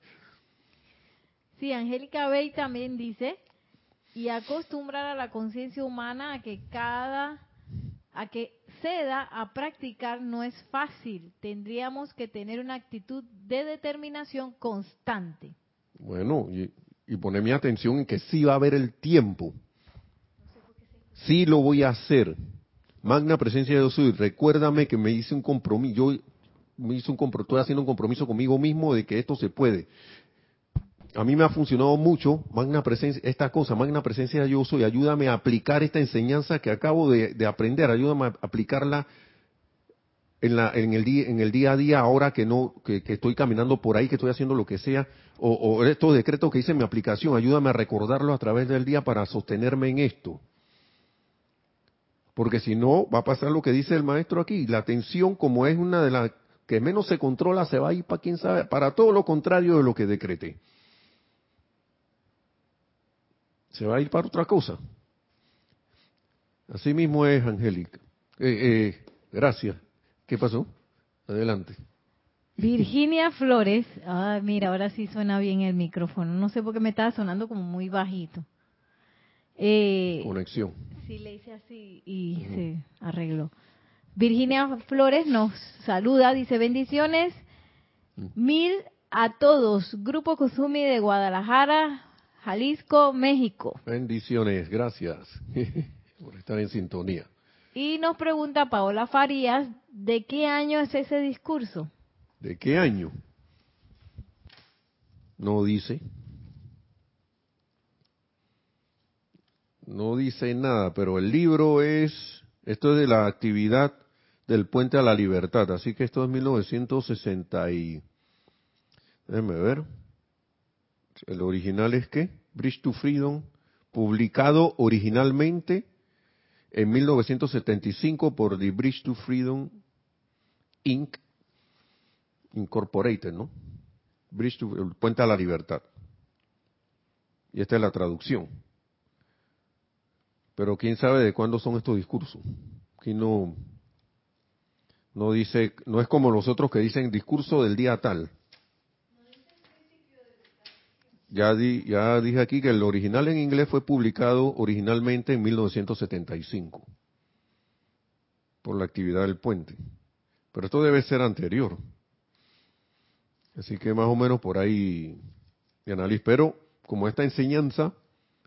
Sí, Angélica Bey también dice, y acostumbrar a la conciencia humana a que cada, a que ceda a practicar no es fácil. Tendríamos que tener una actitud de determinación constante. Bueno, y, y poner mi atención en que sí va a haber el tiempo. Sí lo voy a hacer. Magna presencia de Dios, recuérdame que me hice un compromiso. Yo me hice un compro- estoy haciendo un compromiso conmigo mismo de que esto se puede. A mí me ha funcionado mucho, presencia, esta cosa, magna presencia yo soy, ayúdame a aplicar esta enseñanza que acabo de, de aprender, ayúdame a aplicarla en, la, en, el día, en el día a día ahora que no que, estoy caminando por ahí, que estoy haciendo lo que sea, o, o estos decretos que hice en mi aplicación, ayúdame a recordarlo a través del día para sostenerme en esto. Porque si no, va a pasar lo que dice el maestro aquí, la atención como es una de las que menos se controla, se va a ir para quién sabe, para todo lo contrario de lo que decreté. Se va a ir para otra cosa. Así mismo es, Angélica. Eh, eh, gracias. ¿Qué pasó? Adelante. Virginia Flores, ah, mira, ahora sí suena bien el micrófono. No sé por qué me estaba sonando como muy bajito. Eh, Conexión. sí, le hice así y se arregló. Virginia Flores nos saluda, dice bendiciones. Mil a todos. Grupo Kusumi de Guadalajara, Jalisco, México. Bendiciones, gracias por estar en sintonía. Y nos pregunta Paola Farías, ¿de qué año es ese discurso? ¿De qué año? No dice. No dice nada, pero el libro es, esto es de la actividad del Puente a la Libertad, así que esto es 1960 y, déjeme ver, el original es qué? Bridge to Freedom, publicado originalmente en 1975 por The Bridge to Freedom Inc. Incorporated, ¿no? Bridge el Puente a la Libertad. Y esta es la traducción. Pero quién sabe de cuándo son estos discursos. Aquí no, no dice, no es como los otros que dicen discurso del día tal. Ya, di, ya dije aquí que el original en inglés fue publicado originalmente en 1975 por la actividad del puente. Pero esto debe ser anterior. Así que más o menos por ahí, analiz. Pero como esta enseñanza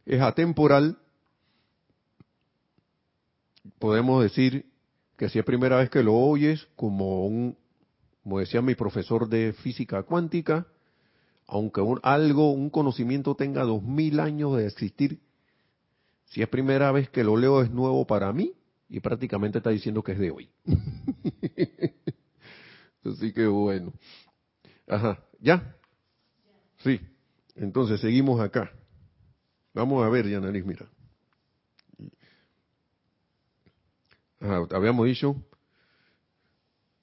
es atemporal, podemos decir que si es primera vez que lo oyes, como un, como decía mi profesor de física cuántica, aunque un, algo, un conocimiento tenga dos mil años de existir, si es primera vez que lo leo es nuevo para mí y prácticamente está diciendo que es de hoy. Así que bueno. Ajá, ¿ya? Sí. Entonces seguimos acá. Vamos a ver, Yanalis, mira. Ajá, habíamos dicho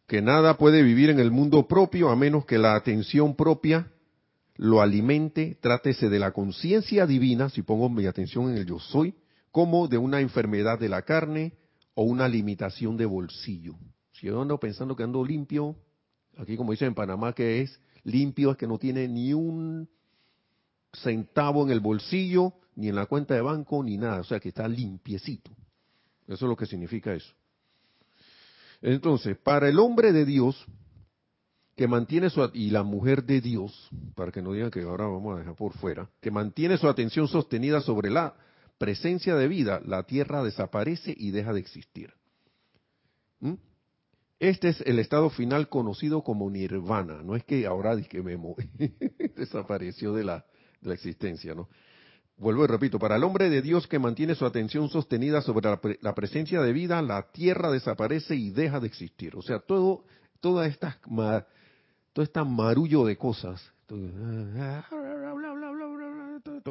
que nada puede vivir en el mundo propio a menos que la atención propia lo alimente, trátese de la conciencia divina, si pongo mi atención en el yo soy, como de una enfermedad de la carne o una limitación de bolsillo. Si yo ando pensando que ando limpio, aquí como dicen en Panamá que es limpio, es que no tiene ni un centavo en el bolsillo, ni en la cuenta de banco, ni nada, o sea que está limpiecito. Eso es lo que significa eso. Entonces, para el hombre de Dios, que mantiene su y la mujer de Dios, para que no digan que ahora vamos a dejar por fuera, que mantiene su atención sostenida sobre la presencia de vida, la tierra desaparece y deja de existir. ¿Mm? Este es el estado final conocido como nirvana. No es que ahora que me desapareció de la, de la existencia, ¿no? Vuelvo y repito, para el hombre de Dios que mantiene su atención sostenida sobre la, la, presencia de vida, la tierra desaparece y deja de existir. O sea, todo, toda esta, todo este marullo de cosas, todo,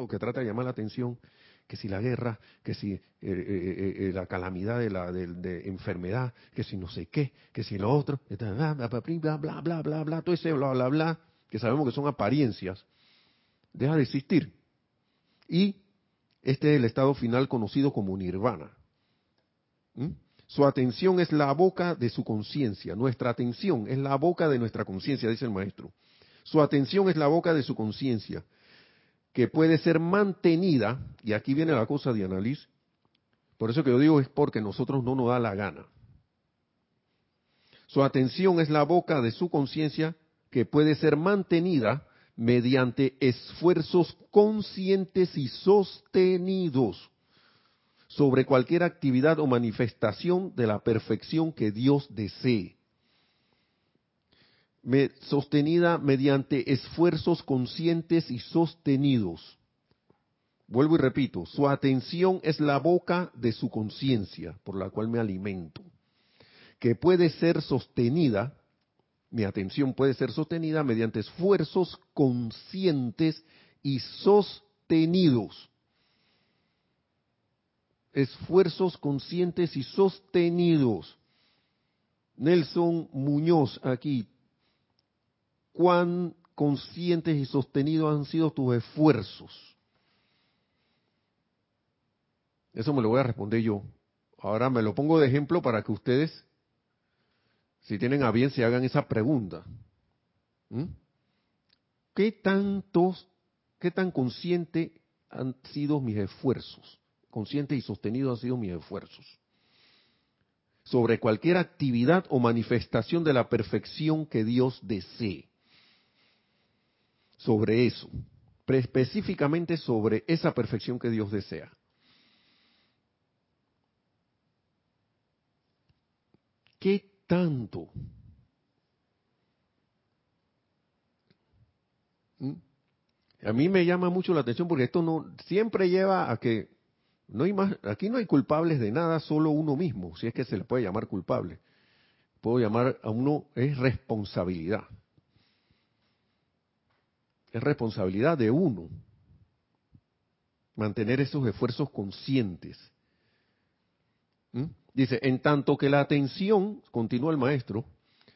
que trata de llamar la atención, que si la guerra, que si eh, eh, eh, la calamidad de la de, de, enfermedad, que si no sé qué, que si lo otro, bla, bla, bla, bla, bla, bla, bla, todo ese bla, bla, bla, que sabemos que son apariencias, deja de existir. Y este es el estado final conocido como nirvana. ¿Mm? Su atención es la boca de su conciencia. Nuestra atención es la boca de nuestra conciencia, dice el maestro. Su atención es la boca de su conciencia, que puede ser mantenida, y aquí viene la cosa de análisis, por eso que yo digo es porque nosotros no nos da la gana. Su atención es la boca de su conciencia, que puede ser mantenida mediante esfuerzos conscientes y sostenidos sobre cualquier actividad o manifestación de la perfección que Dios desee. sostenida mediante esfuerzos conscientes y sostenidos. Vuelvo y repito, su atención es la boca de su conciencia, por la cual me alimento, que puede ser sostenida, mi atención puede ser sostenida mediante esfuerzos conscientes y sostenidos. Esfuerzos conscientes y sostenidos. Nelson Muñoz aquí, cuán conscientes y sostenidos han sido tus esfuerzos. Eso me lo voy a responder yo. Ahora me lo pongo de ejemplo para que ustedes, si tienen a bien, se hagan esa pregunta. ¿Mm? ¿Qué tantos, qué tan consciente han sido mis esfuerzos? Conscientes y sostenidos han sido mis esfuerzos. Sobre cualquier actividad o manifestación de la perfección que Dios desee sobre eso, específicamente sobre esa perfección que Dios desea. ¿Qué tanto? ¿Mm? A mí me llama mucho la atención porque esto no siempre lleva a que no hay más, aquí no hay culpables de nada, solo uno mismo, si es que se le puede llamar culpable. Puedo llamar a uno es responsabilidad es responsabilidad de uno mantener esos esfuerzos conscientes. ¿Mm? Dice, en tanto que la atención, continúa el maestro,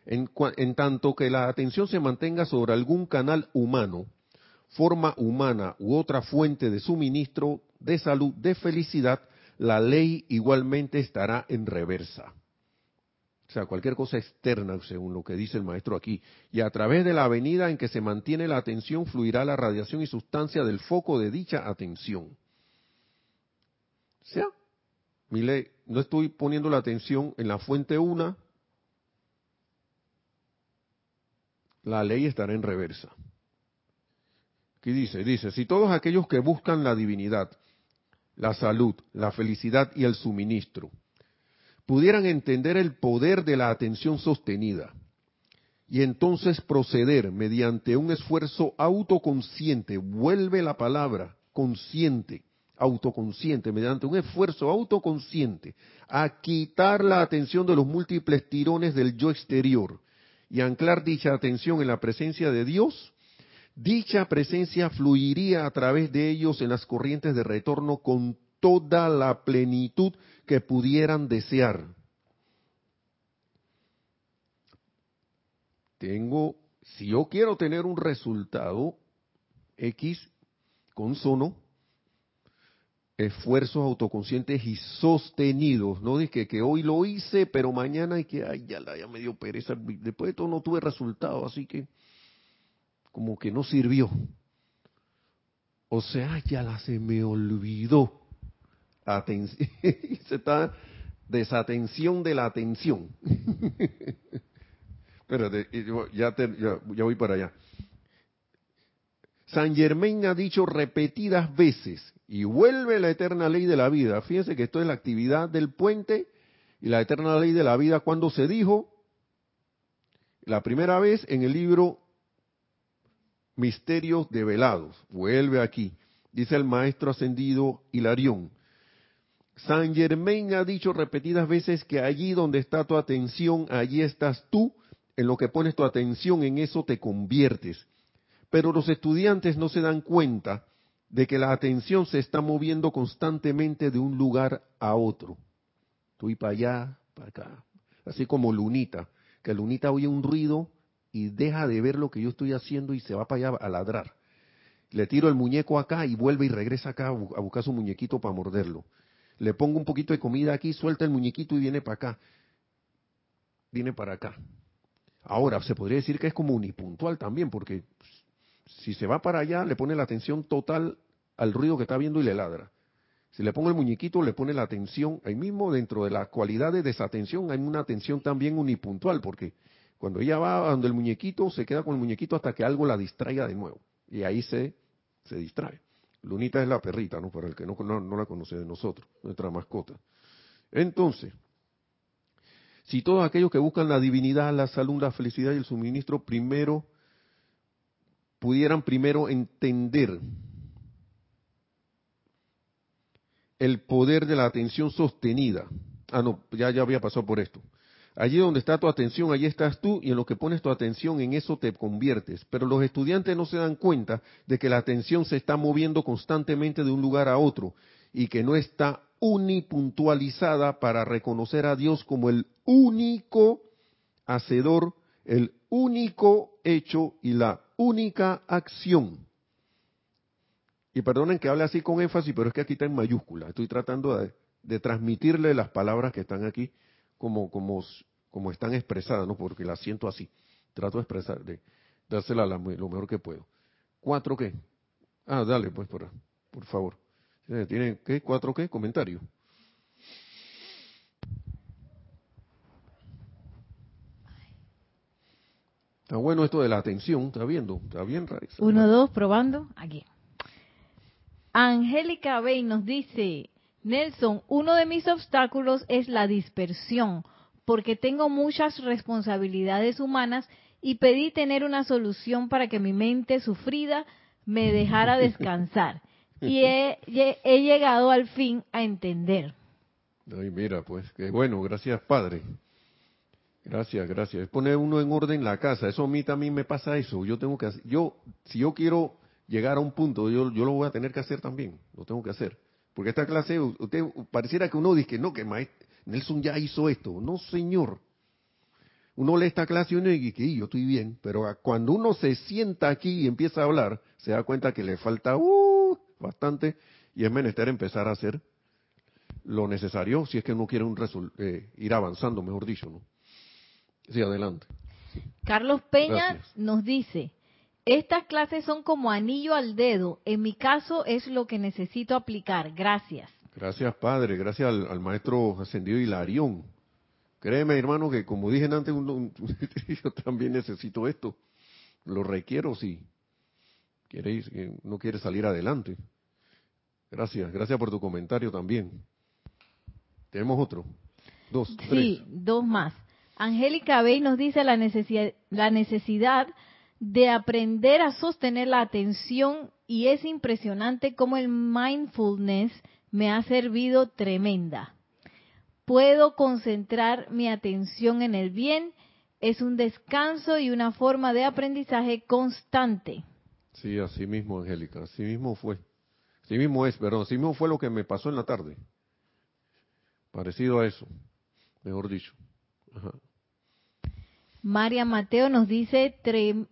en, en, tanto que la atención se mantenga sobre algún canal humano, forma humana u otra fuente de suministro de salud, de felicidad, la ley igualmente estará en reversa. O sea, cualquier cosa externa, según lo que dice el maestro aquí. Y a través de la avenida en que se mantiene la atención fluirá la radiación y sustancia del foco de dicha atención. O sea, mi no estoy poniendo la atención en la fuente una, la ley estará en reversa. ¿Qué dice? Dice, si todos aquellos que buscan la divinidad, la salud, la felicidad y el suministro, pudieran entender el poder de la atención sostenida y entonces proceder mediante un esfuerzo autoconsciente, vuelve la palabra consciente, autoconsciente, mediante un esfuerzo autoconsciente, a quitar la atención de los múltiples tirones del yo exterior y anclar dicha atención en la presencia de Dios, dicha presencia fluiría a través de ellos en las corrientes de retorno con toda la plenitud que pudieran desear. Tengo, si yo quiero tener un resultado X con sono, esfuerzos autoconscientes y sostenidos, no dije que hoy lo hice, pero mañana y que ay, ya, ya me dio pereza, después de todo no tuve resultado, así que como que no sirvió. O sea, ya la se me olvidó. Atención, se está desatención de la atención. Espérate, ya, ya, voy para allá. San Germain ha dicho repetidas veces, y vuelve la eterna ley de la vida. Fíjense que esto es la actividad del puente y la eterna ley de la vida cuando se dijo la primera vez en el libro Misterios develados. Vuelve aquí. Dice el maestro ascendido Hilarión. San Germain ha dicho repetidas veces que allí donde está tu atención, allí estás tú, en lo que pones tu atención, en eso te conviertes. Pero los estudiantes no se dan cuenta de que la atención se está moviendo constantemente de un lugar a otro. Estoy para allá, para acá. Así como Lunita, que Lunita oye un ruido y deja de ver lo que yo estoy haciendo y se va para allá a ladrar. Le tiro el muñeco acá y vuelve y regresa acá a buscar su muñequito para morderlo le pongo un poquito de comida aquí, suelta el muñequito y viene para acá. Viene para acá. Ahora, se podría decir que es como unipuntual también, porque si se va para allá, le pone la atención total al ruido que está viendo y le ladra. Si le pongo el muñequito, le pone la atención, ahí mismo dentro de la cualidad de desatención hay una atención también unipuntual, porque cuando ella va donde el muñequito, se queda con el muñequito hasta que algo la distraiga de nuevo. Y ahí se, se distrae. Lunita es la perrita, ¿no? Para el que no, no, la conoce de nosotros, nuestra mascota. Entonces, si todos aquellos que buscan la divinidad, la salud, la felicidad y el suministro primero pudieran primero entender el poder de la atención sostenida. Ah, no, ya, ya había pasado por esto. Allí donde está tu atención, allí estás tú y en lo que pones tu atención, en eso te conviertes. Pero los estudiantes no se dan cuenta de que la atención se está moviendo constantemente de un lugar a otro y que no está unipuntualizada para reconocer a Dios como el único hacedor, el único hecho y la única acción. Y perdonen que hable así con énfasis, pero es que aquí está en mayúscula. Estoy tratando de, transmitirle las palabras que están aquí como, como, como están expresadas, ¿no? Porque las siento así. Trato de expresar, de dársela lo mejor que puedo. ¿Cuatro qué? Ah, dale, pues, por, por favor. ¿Tienen qué? ¿Cuatro qué? Comentario. Está bueno esto de la atención, está viendo, está bien rarísimo. Uno, dos, probando, aquí. Angélica Bey nos dice, Nelson, uno de mis obstáculos es la dispersión, porque tengo muchas responsabilidades humanas y pedí tener una solución para que mi mente sufrida me dejara descansar. y he, he, llegado al fin a entender. Ay, mira, pues, qué bueno, gracias Padre. Gracias, gracias. Es poner uno en orden la casa. Eso a mí también me pasa eso. Yo tengo que hacer, yo, si yo quiero llegar a un punto, yo, yo lo voy a tener que hacer también. Lo tengo que hacer. Porque esta clase, usted pareciera que uno dice que no, que Nelson ya hizo esto. No, señor. Uno lee esta clase y uno dice que yo estoy bien. Pero cuando uno se sienta aquí y empieza a hablar, se da cuenta que le falta uh, bastante y es menester empezar a hacer lo necesario si es que uno quiere un eh, ir avanzando, mejor dicho, ¿no? Sí, adelante. Carlos Peña nos dice, estas clases son como anillo al dedo. En mi caso es lo que necesito aplicar. Gracias. Gracias, Padre. Gracias al, maestro ascendido Hilarión. Créeme, hermano, que como dije antes, yo también necesito esto. Lo requiero si queréis, no quiere salir adelante. Gracias, gracias por tu comentario también. Tenemos otro. Dos, sí, dos más. Angélica Bey nos dice la necesidad, la necesidad de aprender a sostener la atención y es impresionante cómo el mindfulness me ha servido tremenda. Puedo concentrar mi atención en el bien, es un descanso y una forma de aprendizaje constante. Sí, así mismo, Angélica, así mismo fue. Así mismo es, perdón, así mismo fue lo que me pasó en la tarde. Parecido a eso, mejor dicho. María Mateo nos dice,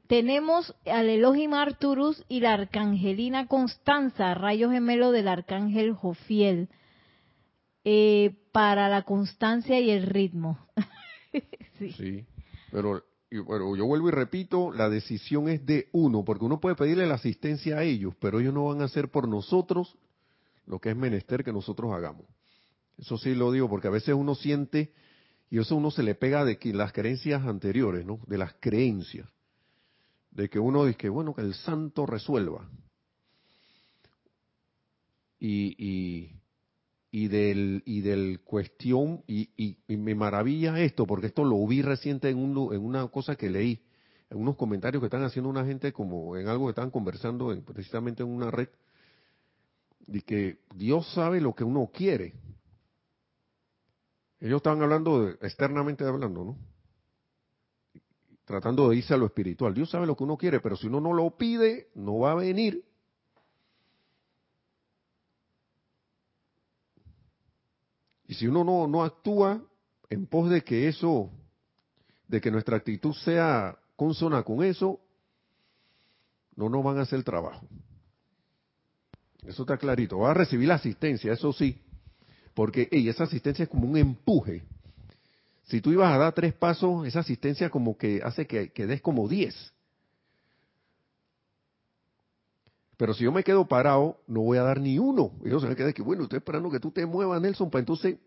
tenemos al Elohim Arturus y la Arcangelina Constanza, rayo gemelo del Arcángel Jofiel, eh, para la constancia y el ritmo. sí. pero bueno, yo vuelvo y repito, la decisión es de uno, porque uno puede pedirle la asistencia a ellos, pero ellos no van a hacer por nosotros lo que es menester que nosotros hagamos. Eso sí lo digo, porque a veces uno siente y eso uno se le pega de que las creencias anteriores, ¿no? De las creencias. De que uno dice que, bueno, que el santo resuelva. Y, y, y del, y del cuestión, y, me maravilla esto, porque esto lo vi reciente en, en una cosa que leí, en unos comentarios que están haciendo una gente como en algo que están conversando precisamente en una red, de que Dios sabe lo que uno quiere, ellos estaban hablando de, externamente hablando, ¿no? Tratando de irse a lo espiritual. Dios sabe lo que uno quiere, pero si uno no lo pide, no va a venir. Y si uno no, no actúa en pos de que eso, de que nuestra actitud sea consona con eso, no nos van a hacer el trabajo. Eso está clarito. Va a recibir la asistencia, eso sí, porque esa asistencia es como un empuje. Si tú ibas a dar tres pasos, esa asistencia como que hace que, des como diez. Pero si yo me quedo parado, no voy a dar ni uno. Ellos se van a quedar que, bueno, estoy esperando que tú te muevas, Nelson, para entonces,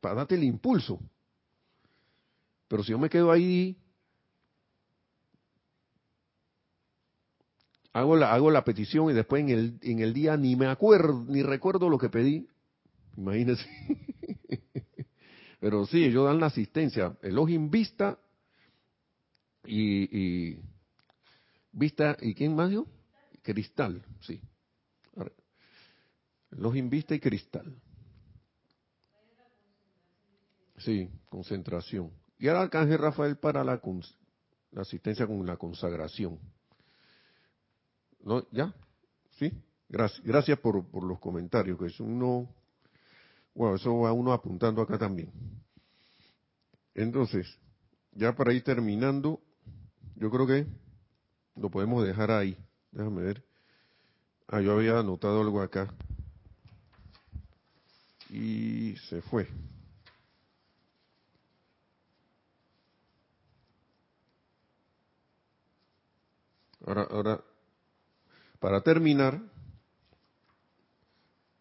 para darte el impulso. Pero si yo me quedo ahí, hago la, hago la petición y después en el, en el día ni me acuerdo, ni recuerdo lo que pedí, Imagínense. Pero sí, ellos dan la asistencia. Elohim Vista y, Vista, ¿y quién más dio? Cristal, sí. Elohim Vista y Cristal. Sí, concentración. Y el arcángel Rafael para la, asistencia con la consagración. ¿No? ¿Ya? ¿Sí? Gracias, gracias por, por los comentarios, que es uno, bueno, eso va uno apuntando acá también. Entonces, ya para ir terminando, yo creo que lo podemos dejar ahí. Déjame ver. Ah, yo había anotado algo acá. Y se fue. Ahora, ahora, para terminar,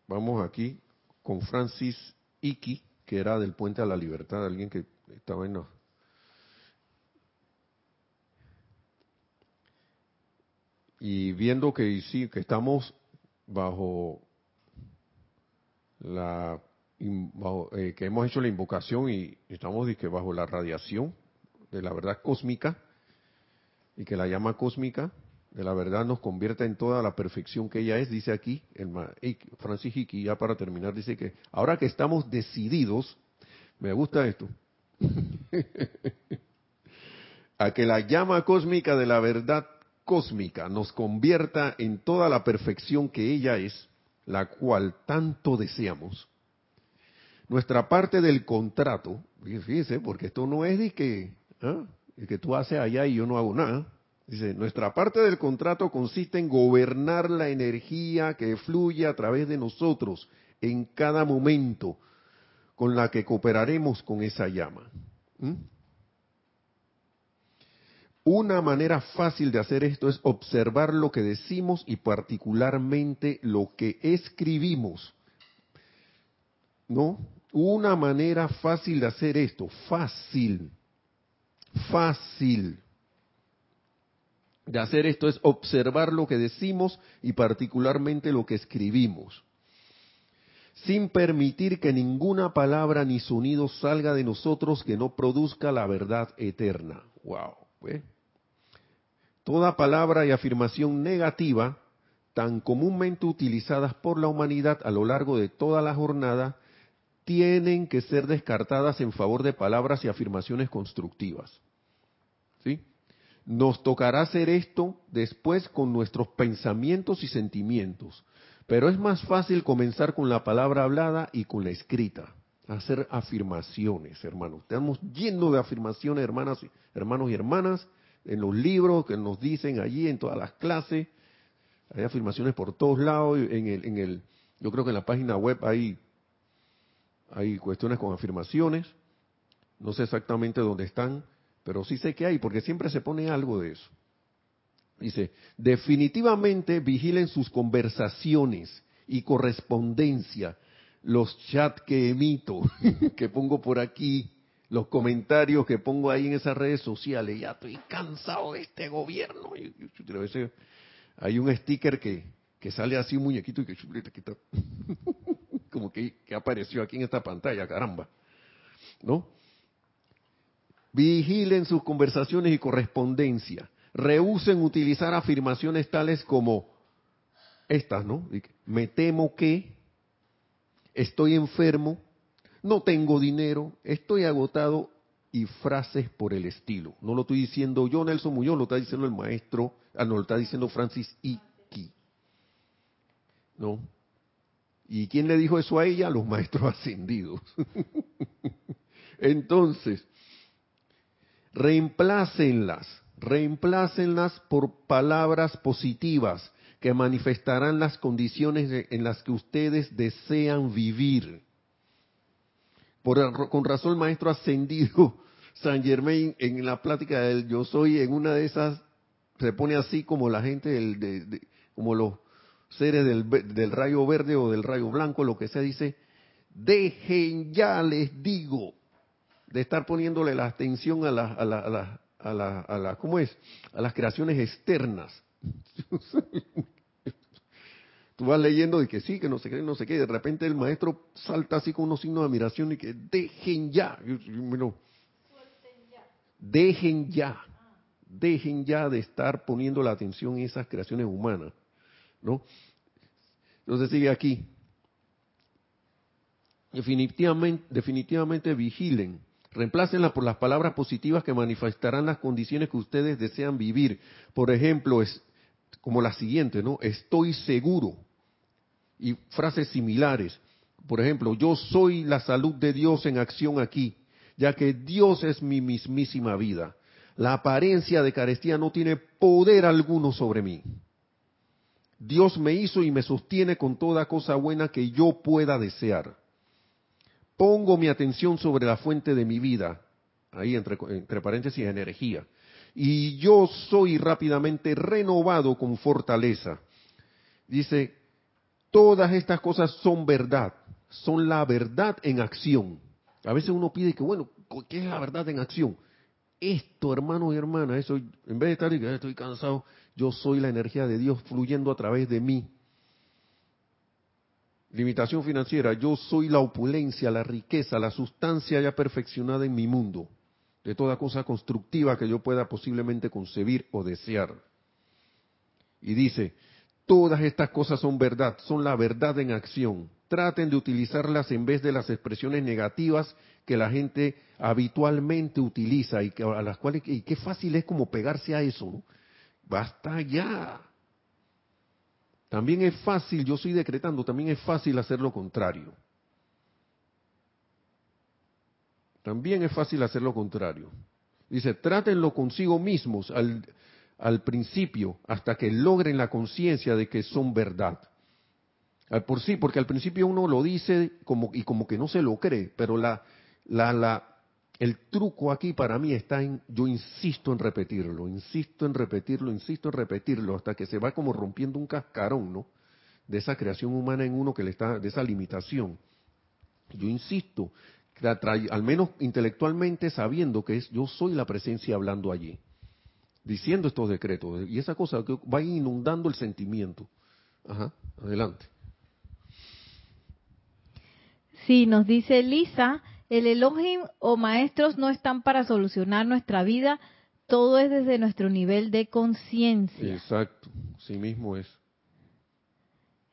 vamos aquí con Francis Iki, que era del Puente a la Libertad, alguien que estaba en... Y viendo que sí, que estamos bajo la eh, que hemos hecho la invocación y estamos que bajo la radiación de la verdad cósmica y que la llama cósmica de la verdad nos convierta en toda la perfección que ella es, dice aquí el Francis Hickey, ya para terminar, dice que ahora que estamos decididos, me gusta esto, a que la llama cósmica de la verdad cósmica nos convierta en toda la perfección que ella es, la cual tanto deseamos. Nuestra parte del contrato, fíjese, porque esto no es de que, ¿ah? que tú haces allá y yo no hago nada. Dice, nuestra parte del contrato consiste en gobernar la energía que fluye a través de nosotros en cada momento con la que cooperaremos con esa llama. ¿Mm? Una manera fácil de hacer esto es observar lo que decimos y particularmente lo que escribimos. ¿No? Una manera fácil de hacer esto, fácil, fácil de hacer esto es observar lo que decimos y particularmente lo que escribimos, sin permitir que ninguna palabra ni sonido salga de nosotros que no produzca la verdad eterna. Wow. Toda palabra y afirmación negativa, tan comúnmente utilizadas por la humanidad a lo largo de toda la jornada, tienen que ser descartadas en favor de palabras y afirmaciones constructivas. ¿Sí? Nos tocará hacer esto después con nuestros pensamientos y sentimientos, pero es más fácil comenzar con la palabra hablada y con la escrita. Hacer afirmaciones, hermanos. Estamos llenos de afirmaciones, hermanas, hermanos y hermanas, en los libros que nos dicen allí, en todas las clases. Hay afirmaciones por todos lados. En el, en el, yo creo que en la página web hay, hay cuestiones con afirmaciones. No sé exactamente dónde están, pero sí sé que hay, porque siempre se pone algo de eso. Dice, definitivamente vigilen sus conversaciones y correspondencia, los chats que emito, que pongo por aquí, los comentarios que pongo ahí en esas redes sociales. Ya estoy cansado de este gobierno. Hay un sticker que, que sale así un muñequito y que como que, que apareció aquí en esta pantalla, caramba. ¿No? Vigilen sus conversaciones y correspondencia. Rehúsen utilizar afirmaciones tales como estas, ¿no? Me temo que, estoy enfermo, no tengo dinero, estoy agotado y frases por el estilo. No lo estoy diciendo yo, Nelson Muñoz, lo está diciendo el maestro, ah, no, lo está diciendo Francis Iki. ¿No? ¿Y quién le dijo eso a ella? Los maestros ascendidos. Entonces, reemplácenlas, reemplácenlas por palabras positivas que manifestarán las condiciones en las que ustedes desean vivir. Por, con razón el maestro ascendido San Germain en la plática del yo soy, en una de esas se pone así como la gente, del, como los seres del, del rayo verde o del rayo blanco, lo que sea, dice, dejen ya les digo de estar poniéndole la atención a la, a la, a la, a la, a ¿cómo es? A las creaciones externas. Tú vas leyendo y que sí, que no sé qué, no sé qué, de repente el maestro salta así con unos signos de admiración y que dejen ya. dejen ya. Dejen ya de estar poniendo la atención en esas creaciones humanas. ¿No? Entonces sigue aquí. Definitivamente, definitivamente vigilen. Reemplácenla por las palabras positivas que manifestarán las condiciones que ustedes desean vivir. Por ejemplo, es, como la siguiente, ¿no? Estoy seguro. Y frases similares. Por ejemplo, yo soy la salud de Dios en acción aquí, ya que Dios es mi mismísima vida. La apariencia de carestía no tiene poder alguno sobre mí. Dios me hizo y me sostiene con toda cosa buena que yo pueda desear. Pongo mi atención sobre la fuente de mi vida, ahí entre, paréntesis energía, y yo soy rápidamente renovado con fortaleza. Dice, todas estas cosas son verdad, son la verdad en acción. A veces uno pide que, bueno, ¿qué es la verdad en acción? Esto, hermanos y hermanas, eso, en vez de estar y que estoy cansado, yo soy la energía de Dios fluyendo a través de mí. Limitación financiera, yo soy la opulencia, la riqueza, la sustancia ya perfeccionada en mi mundo de toda cosa constructiva que yo pueda posiblemente concebir o desear. Y dice, todas estas cosas son verdad, son la verdad en acción. Traten de utilizarlas en vez de las expresiones negativas que la gente habitualmente utiliza y que a las cuales y qué fácil es como pegarse a eso. Basta ya. También es fácil, yo estoy decretando, también es fácil hacer lo contrario. También es fácil hacer lo contrario. Dice, trátenlo consigo mismos al, principio hasta que logren la conciencia de que son verdad. Por sí, porque al principio uno lo dice como, y como que no se lo cree, pero la, la, la, el truco aquí para mí está en, yo insisto en repetirlo, insisto en repetirlo, insisto en repetirlo, hasta que se va como rompiendo un cascarón, ¿no? De esa creación humana en uno que le está, de esa limitación. Yo insisto, al menos intelectualmente sabiendo que es yo soy la presencia hablando allí, diciendo estos decretos. Y esa cosa que va inundando el sentimiento. Ajá, adelante. Sí, nos dice Lisa, el Elohim o maestros no están para solucionar nuestra vida, todo es desde nuestro nivel de conciencia. Exacto, sí mismo es.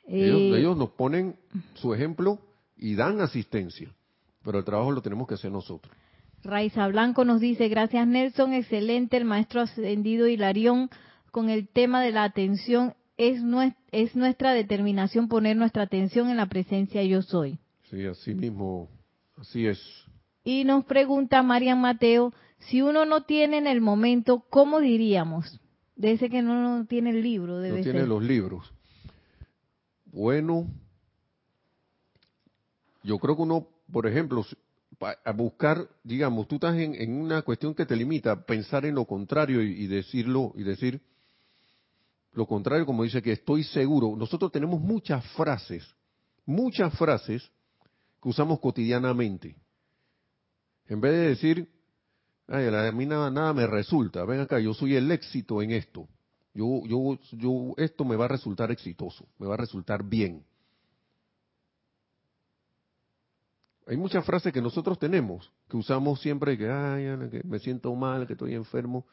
Eh, ellos nos ponen su ejemplo y dan asistencia pero el trabajo lo tenemos que hacer nosotros. Raiza Blanco nos dice, gracias Nelson, excelente el maestro ascendido Hilarión con el tema de la atención. Es, es nuestra determinación poner nuestra atención en la presencia yo soy. Sí, así mismo, así es. Y nos pregunta Marian Mateo, si uno no tiene en el momento, ¿cómo diríamos? De ese que no, tiene el libro, debe no tiene los libros. Bueno, yo creo que uno por ejemplo, a buscar, digamos, tú estás en, una cuestión que te limita, pensar en lo contrario y, decirlo, y decir lo contrario, como dice que estoy seguro. Nosotros tenemos muchas frases, muchas frases que usamos cotidianamente. En vez de decir, Ay, a mí nada, nada me resulta, ven acá, yo soy el éxito en esto. Yo, yo, yo, esto me va a resultar exitoso, me va a resultar bien. Hay muchas frases que nosotros tenemos, que usamos siempre, que, Ay, que me siento mal, que estoy enfermo.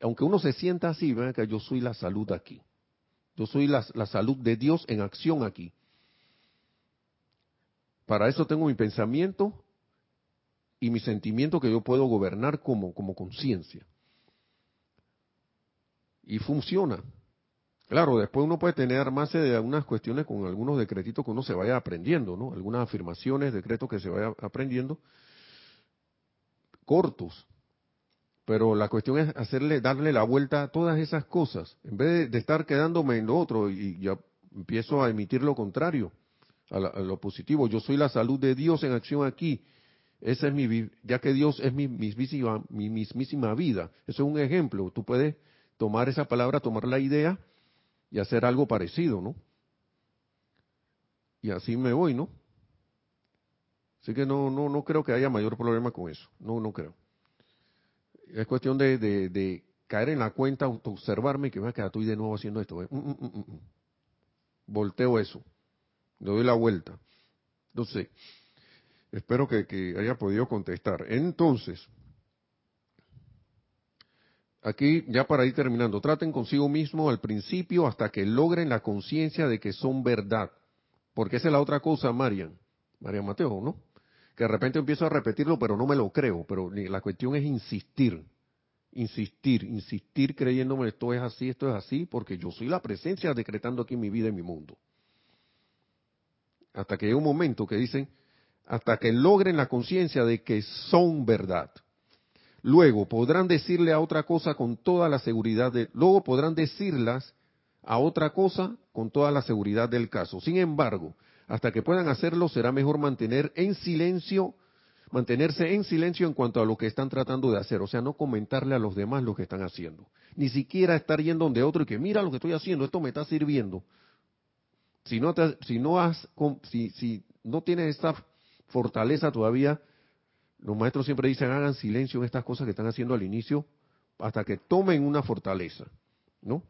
Aunque uno se sienta así, ven que yo soy la salud aquí. Yo soy la, salud de Dios en acción aquí. Para eso tengo mi pensamiento y mi sentimiento que yo puedo gobernar como, como conciencia. Y funciona. Claro, después uno puede tener más de algunas cuestiones con algunos decretitos que uno se vaya aprendiendo, ¿no? Algunas afirmaciones, decretos que se vaya aprendiendo, cortos. Pero la cuestión es hacerle, darle la vuelta a todas esas cosas, en vez de, estar quedándome en lo otro y ya empiezo a emitir lo contrario, a, lo positivo. Yo soy la salud de Dios en acción aquí. Esa es mi, ya que Dios es mi, mismísima, mi mismísima vida. Eso es un ejemplo. Tú puedes tomar esa palabra, tomar la idea y hacer algo parecido, ¿no? Y así me voy, ¿no? Así que no, no, no creo que haya mayor problema con eso. No, no creo. Es cuestión de, de, caer en la cuenta, observarme y que me estoy de nuevo haciendo esto. ¿eh? Volteo eso, le doy la vuelta. Entonces, espero que, haya podido contestar. Entonces, aquí ya para ir terminando, traten consigo mismo al principio hasta que logren la conciencia de que son verdad. Porque esa es la otra cosa, Marian, María Mateo, ¿no? Que de repente empiezo a repetirlo, pero no me lo creo. Pero la cuestión es insistir, insistir, insistir creyéndome esto es así, esto es así, porque yo soy la presencia decretando aquí mi vida y mi mundo. Hasta que llega un momento que dicen, hasta que logren la conciencia de que son verdad. Luego podrán decirle a otra cosa con toda la seguridad de, luego podrán decirlas a otra cosa con toda la seguridad del caso. Sin embargo, hasta que puedan hacerlo será mejor mantener en silencio, mantenerse en silencio en cuanto a lo que están tratando de hacer, o sea, no comentarle a los demás lo que están haciendo, ni siquiera estar yendo donde otro y que mira lo que estoy haciendo, esto me está sirviendo. Si no, si no has, si, si no tienes esta fortaleza todavía, los maestros siempre dicen hagan silencio en estas cosas que están haciendo al inicio hasta que tomen una fortaleza, ¿no?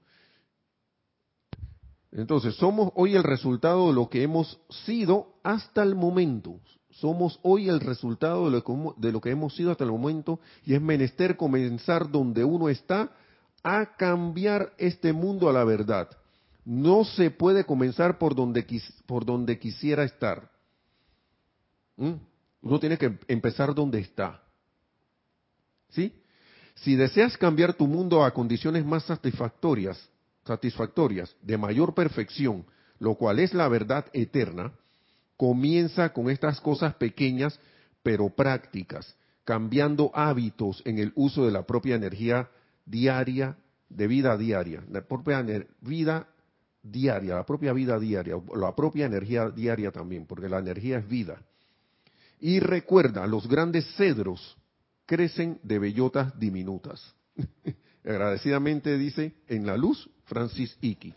Entonces, somos hoy el resultado de lo que hemos sido hasta el momento. Somos hoy el resultado de lo, que, de lo que hemos sido hasta el momento y es menester comenzar donde uno está a cambiar este mundo a la verdad. No se puede comenzar por donde, por donde quisiera estar. ¿Mm? Uno tiene que empezar donde está. ¿Sí? Si deseas cambiar tu mundo a condiciones más satisfactorias, satisfactorias, de mayor perfección, lo cual es la verdad eterna, comienza con estas cosas pequeñas pero prácticas, cambiando hábitos en el uso de la propia energía diaria, de vida diaria, la propia vida diaria, la propia vida diaria, la propia energía diaria también, porque la energía es vida. Y recuerda, los grandes cedros crecen de bellotas diminutas. Agradecidamente dice, en la luz Francis Iki.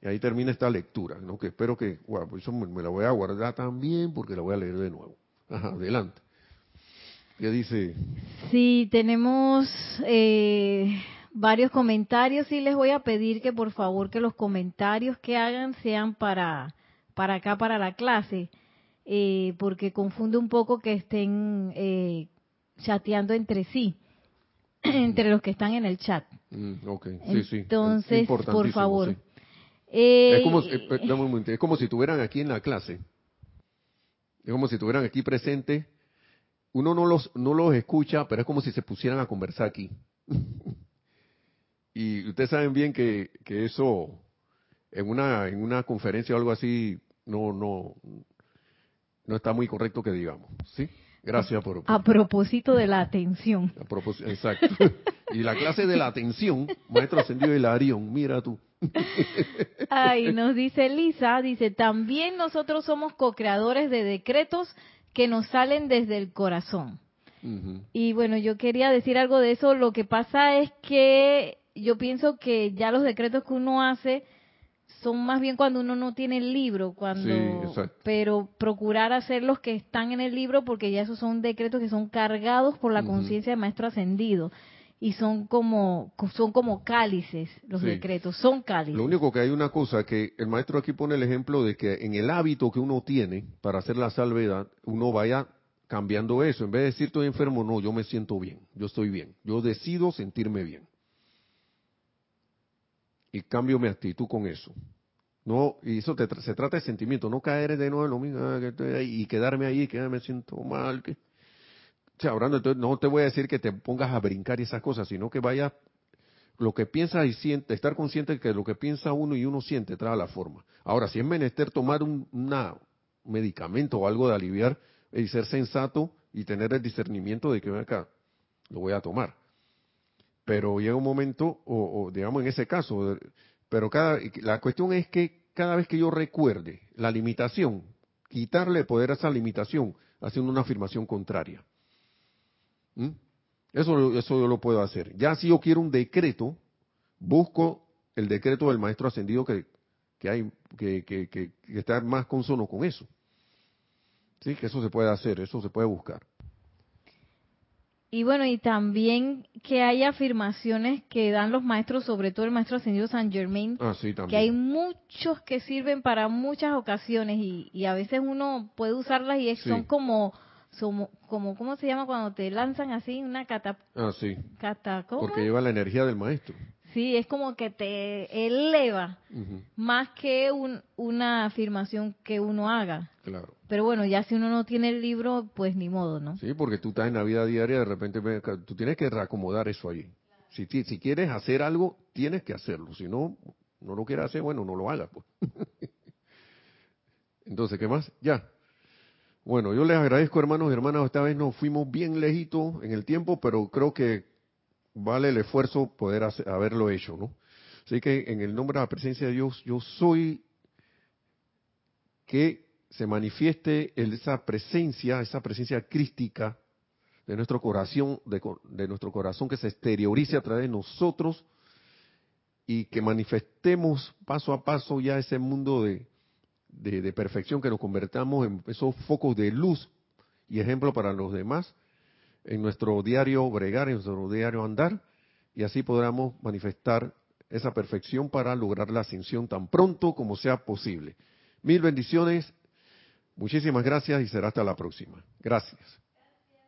Y ahí termina esta lectura, ¿no? que espero que, bueno, pues eso me la voy a guardar también porque la voy a leer de nuevo. Adelante. ¿Qué dice? Sí, tenemos eh, varios comentarios y les voy a pedir que por favor que los comentarios que hagan sean para, para acá, para la clase, eh, porque confunde un poco que estén eh, chateando entre sí, entre los que están en el chat. Mm, Entonces, por favor. Eh, es, como, eh, es como si estuvieran aquí en la clase. Es como si estuvieran aquí presentes. Uno no los, no los escucha, pero es como si se pusieran a conversar aquí. y ustedes saben bien que, que eso, en una, en una conferencia o algo así, no, no, no está muy correcto que digamos. ¿Sí? Gracias por... A propósito de la atención. exacto. y la clase de la atención, maestro ascendido Hilarión, mira tú. Ay, nos dice Lisa, dice, también nosotros somos co-creadores de decretos que nos salen desde el corazón. Y bueno, yo quería decir algo de eso. Lo que pasa es que yo pienso que ya los decretos que uno hace son más bien cuando uno no tiene el libro, cuando pero procurar hacer los que están en el libro porque ya esos son decretos que son cargados por la conciencia del maestro ascendido y son como son como cálices los decretos, son cálices. Lo único que hay una cosa que el maestro aquí pone el ejemplo de que en el hábito que uno tiene para hacer la salvedad, uno vaya cambiando eso, en vez de decir estoy enfermo, no, yo me siento bien, yo estoy bien, yo decido sentirme bien y cambio mi actitud con eso. No, y eso se trata de sentimiento, no caer de nuevo en lo mismo ah, y quedarme ahí, que me siento mal. Que, o sea, entonces, no te voy a decir que te pongas a brincar y esas cosas, sino que vaya lo que piensas y siente, estar consciente de que lo que piensa uno y uno siente trae la forma. Ahora, si es menester tomar un medicamento o algo de aliviar, y ser sensato y tener el discernimiento de que acá, lo voy a tomar pero llega un momento, o, digamos en ese caso, pero cada, la cuestión es que cada vez que yo recuerde la limitación, quitarle poder a esa limitación, haciendo una afirmación contraria. ¿Mm? Eso, eso yo lo puedo hacer. Ya si yo quiero un decreto, busco el decreto del maestro ascendido que, que hay, que, que, que, está más consono con eso. Sí, que eso se puede hacer, eso se puede buscar. Y bueno, y también que hay afirmaciones que dan los maestros, sobre todo el maestro ascendido San Germain, Ah, sí, que hay muchos que sirven para muchas ocasiones y, y a veces uno puede usarlas y es- Sí. son como, como, como, ¿cómo se llama cuando te lanzan así una cata, Ah, sí. cata ¿cómo Porque lleva la energía del maestro. Sí, es como que te eleva más que un- una afirmación que uno haga. Claro. Pero bueno, ya si uno no tiene el libro, pues ni modo, ¿no? Sí, porque tú estás en la vida diaria, de repente tú tienes que reacomodar eso allí. Si, si quieres hacer algo, tienes que hacerlo. Si no, no lo quieres hacer, bueno, no lo hagas. Pues. Entonces, ¿qué más? Ya. Bueno, yo les agradezco, hermanos y hermanas. Esta vez nos fuimos bien lejitos en el tiempo, pero creo que vale el esfuerzo poder hacer- haberlo hecho, ¿no? Así que en el nombre de la presencia de Dios, yo soy que se manifieste esa presencia, esa presencia crística de nuestro corazón, de, de nuestro corazón que se exteriorice a través de nosotros y que manifestemos paso a paso ya ese mundo de, de perfección, que nos convertamos en esos focos de luz y ejemplo para los demás en nuestro diario bregar, en nuestro diario andar, y así podamos manifestar esa perfección para lograr la ascensión tan pronto como sea posible. Mil bendiciones, muchísimas gracias y será hasta la próxima. Gracias.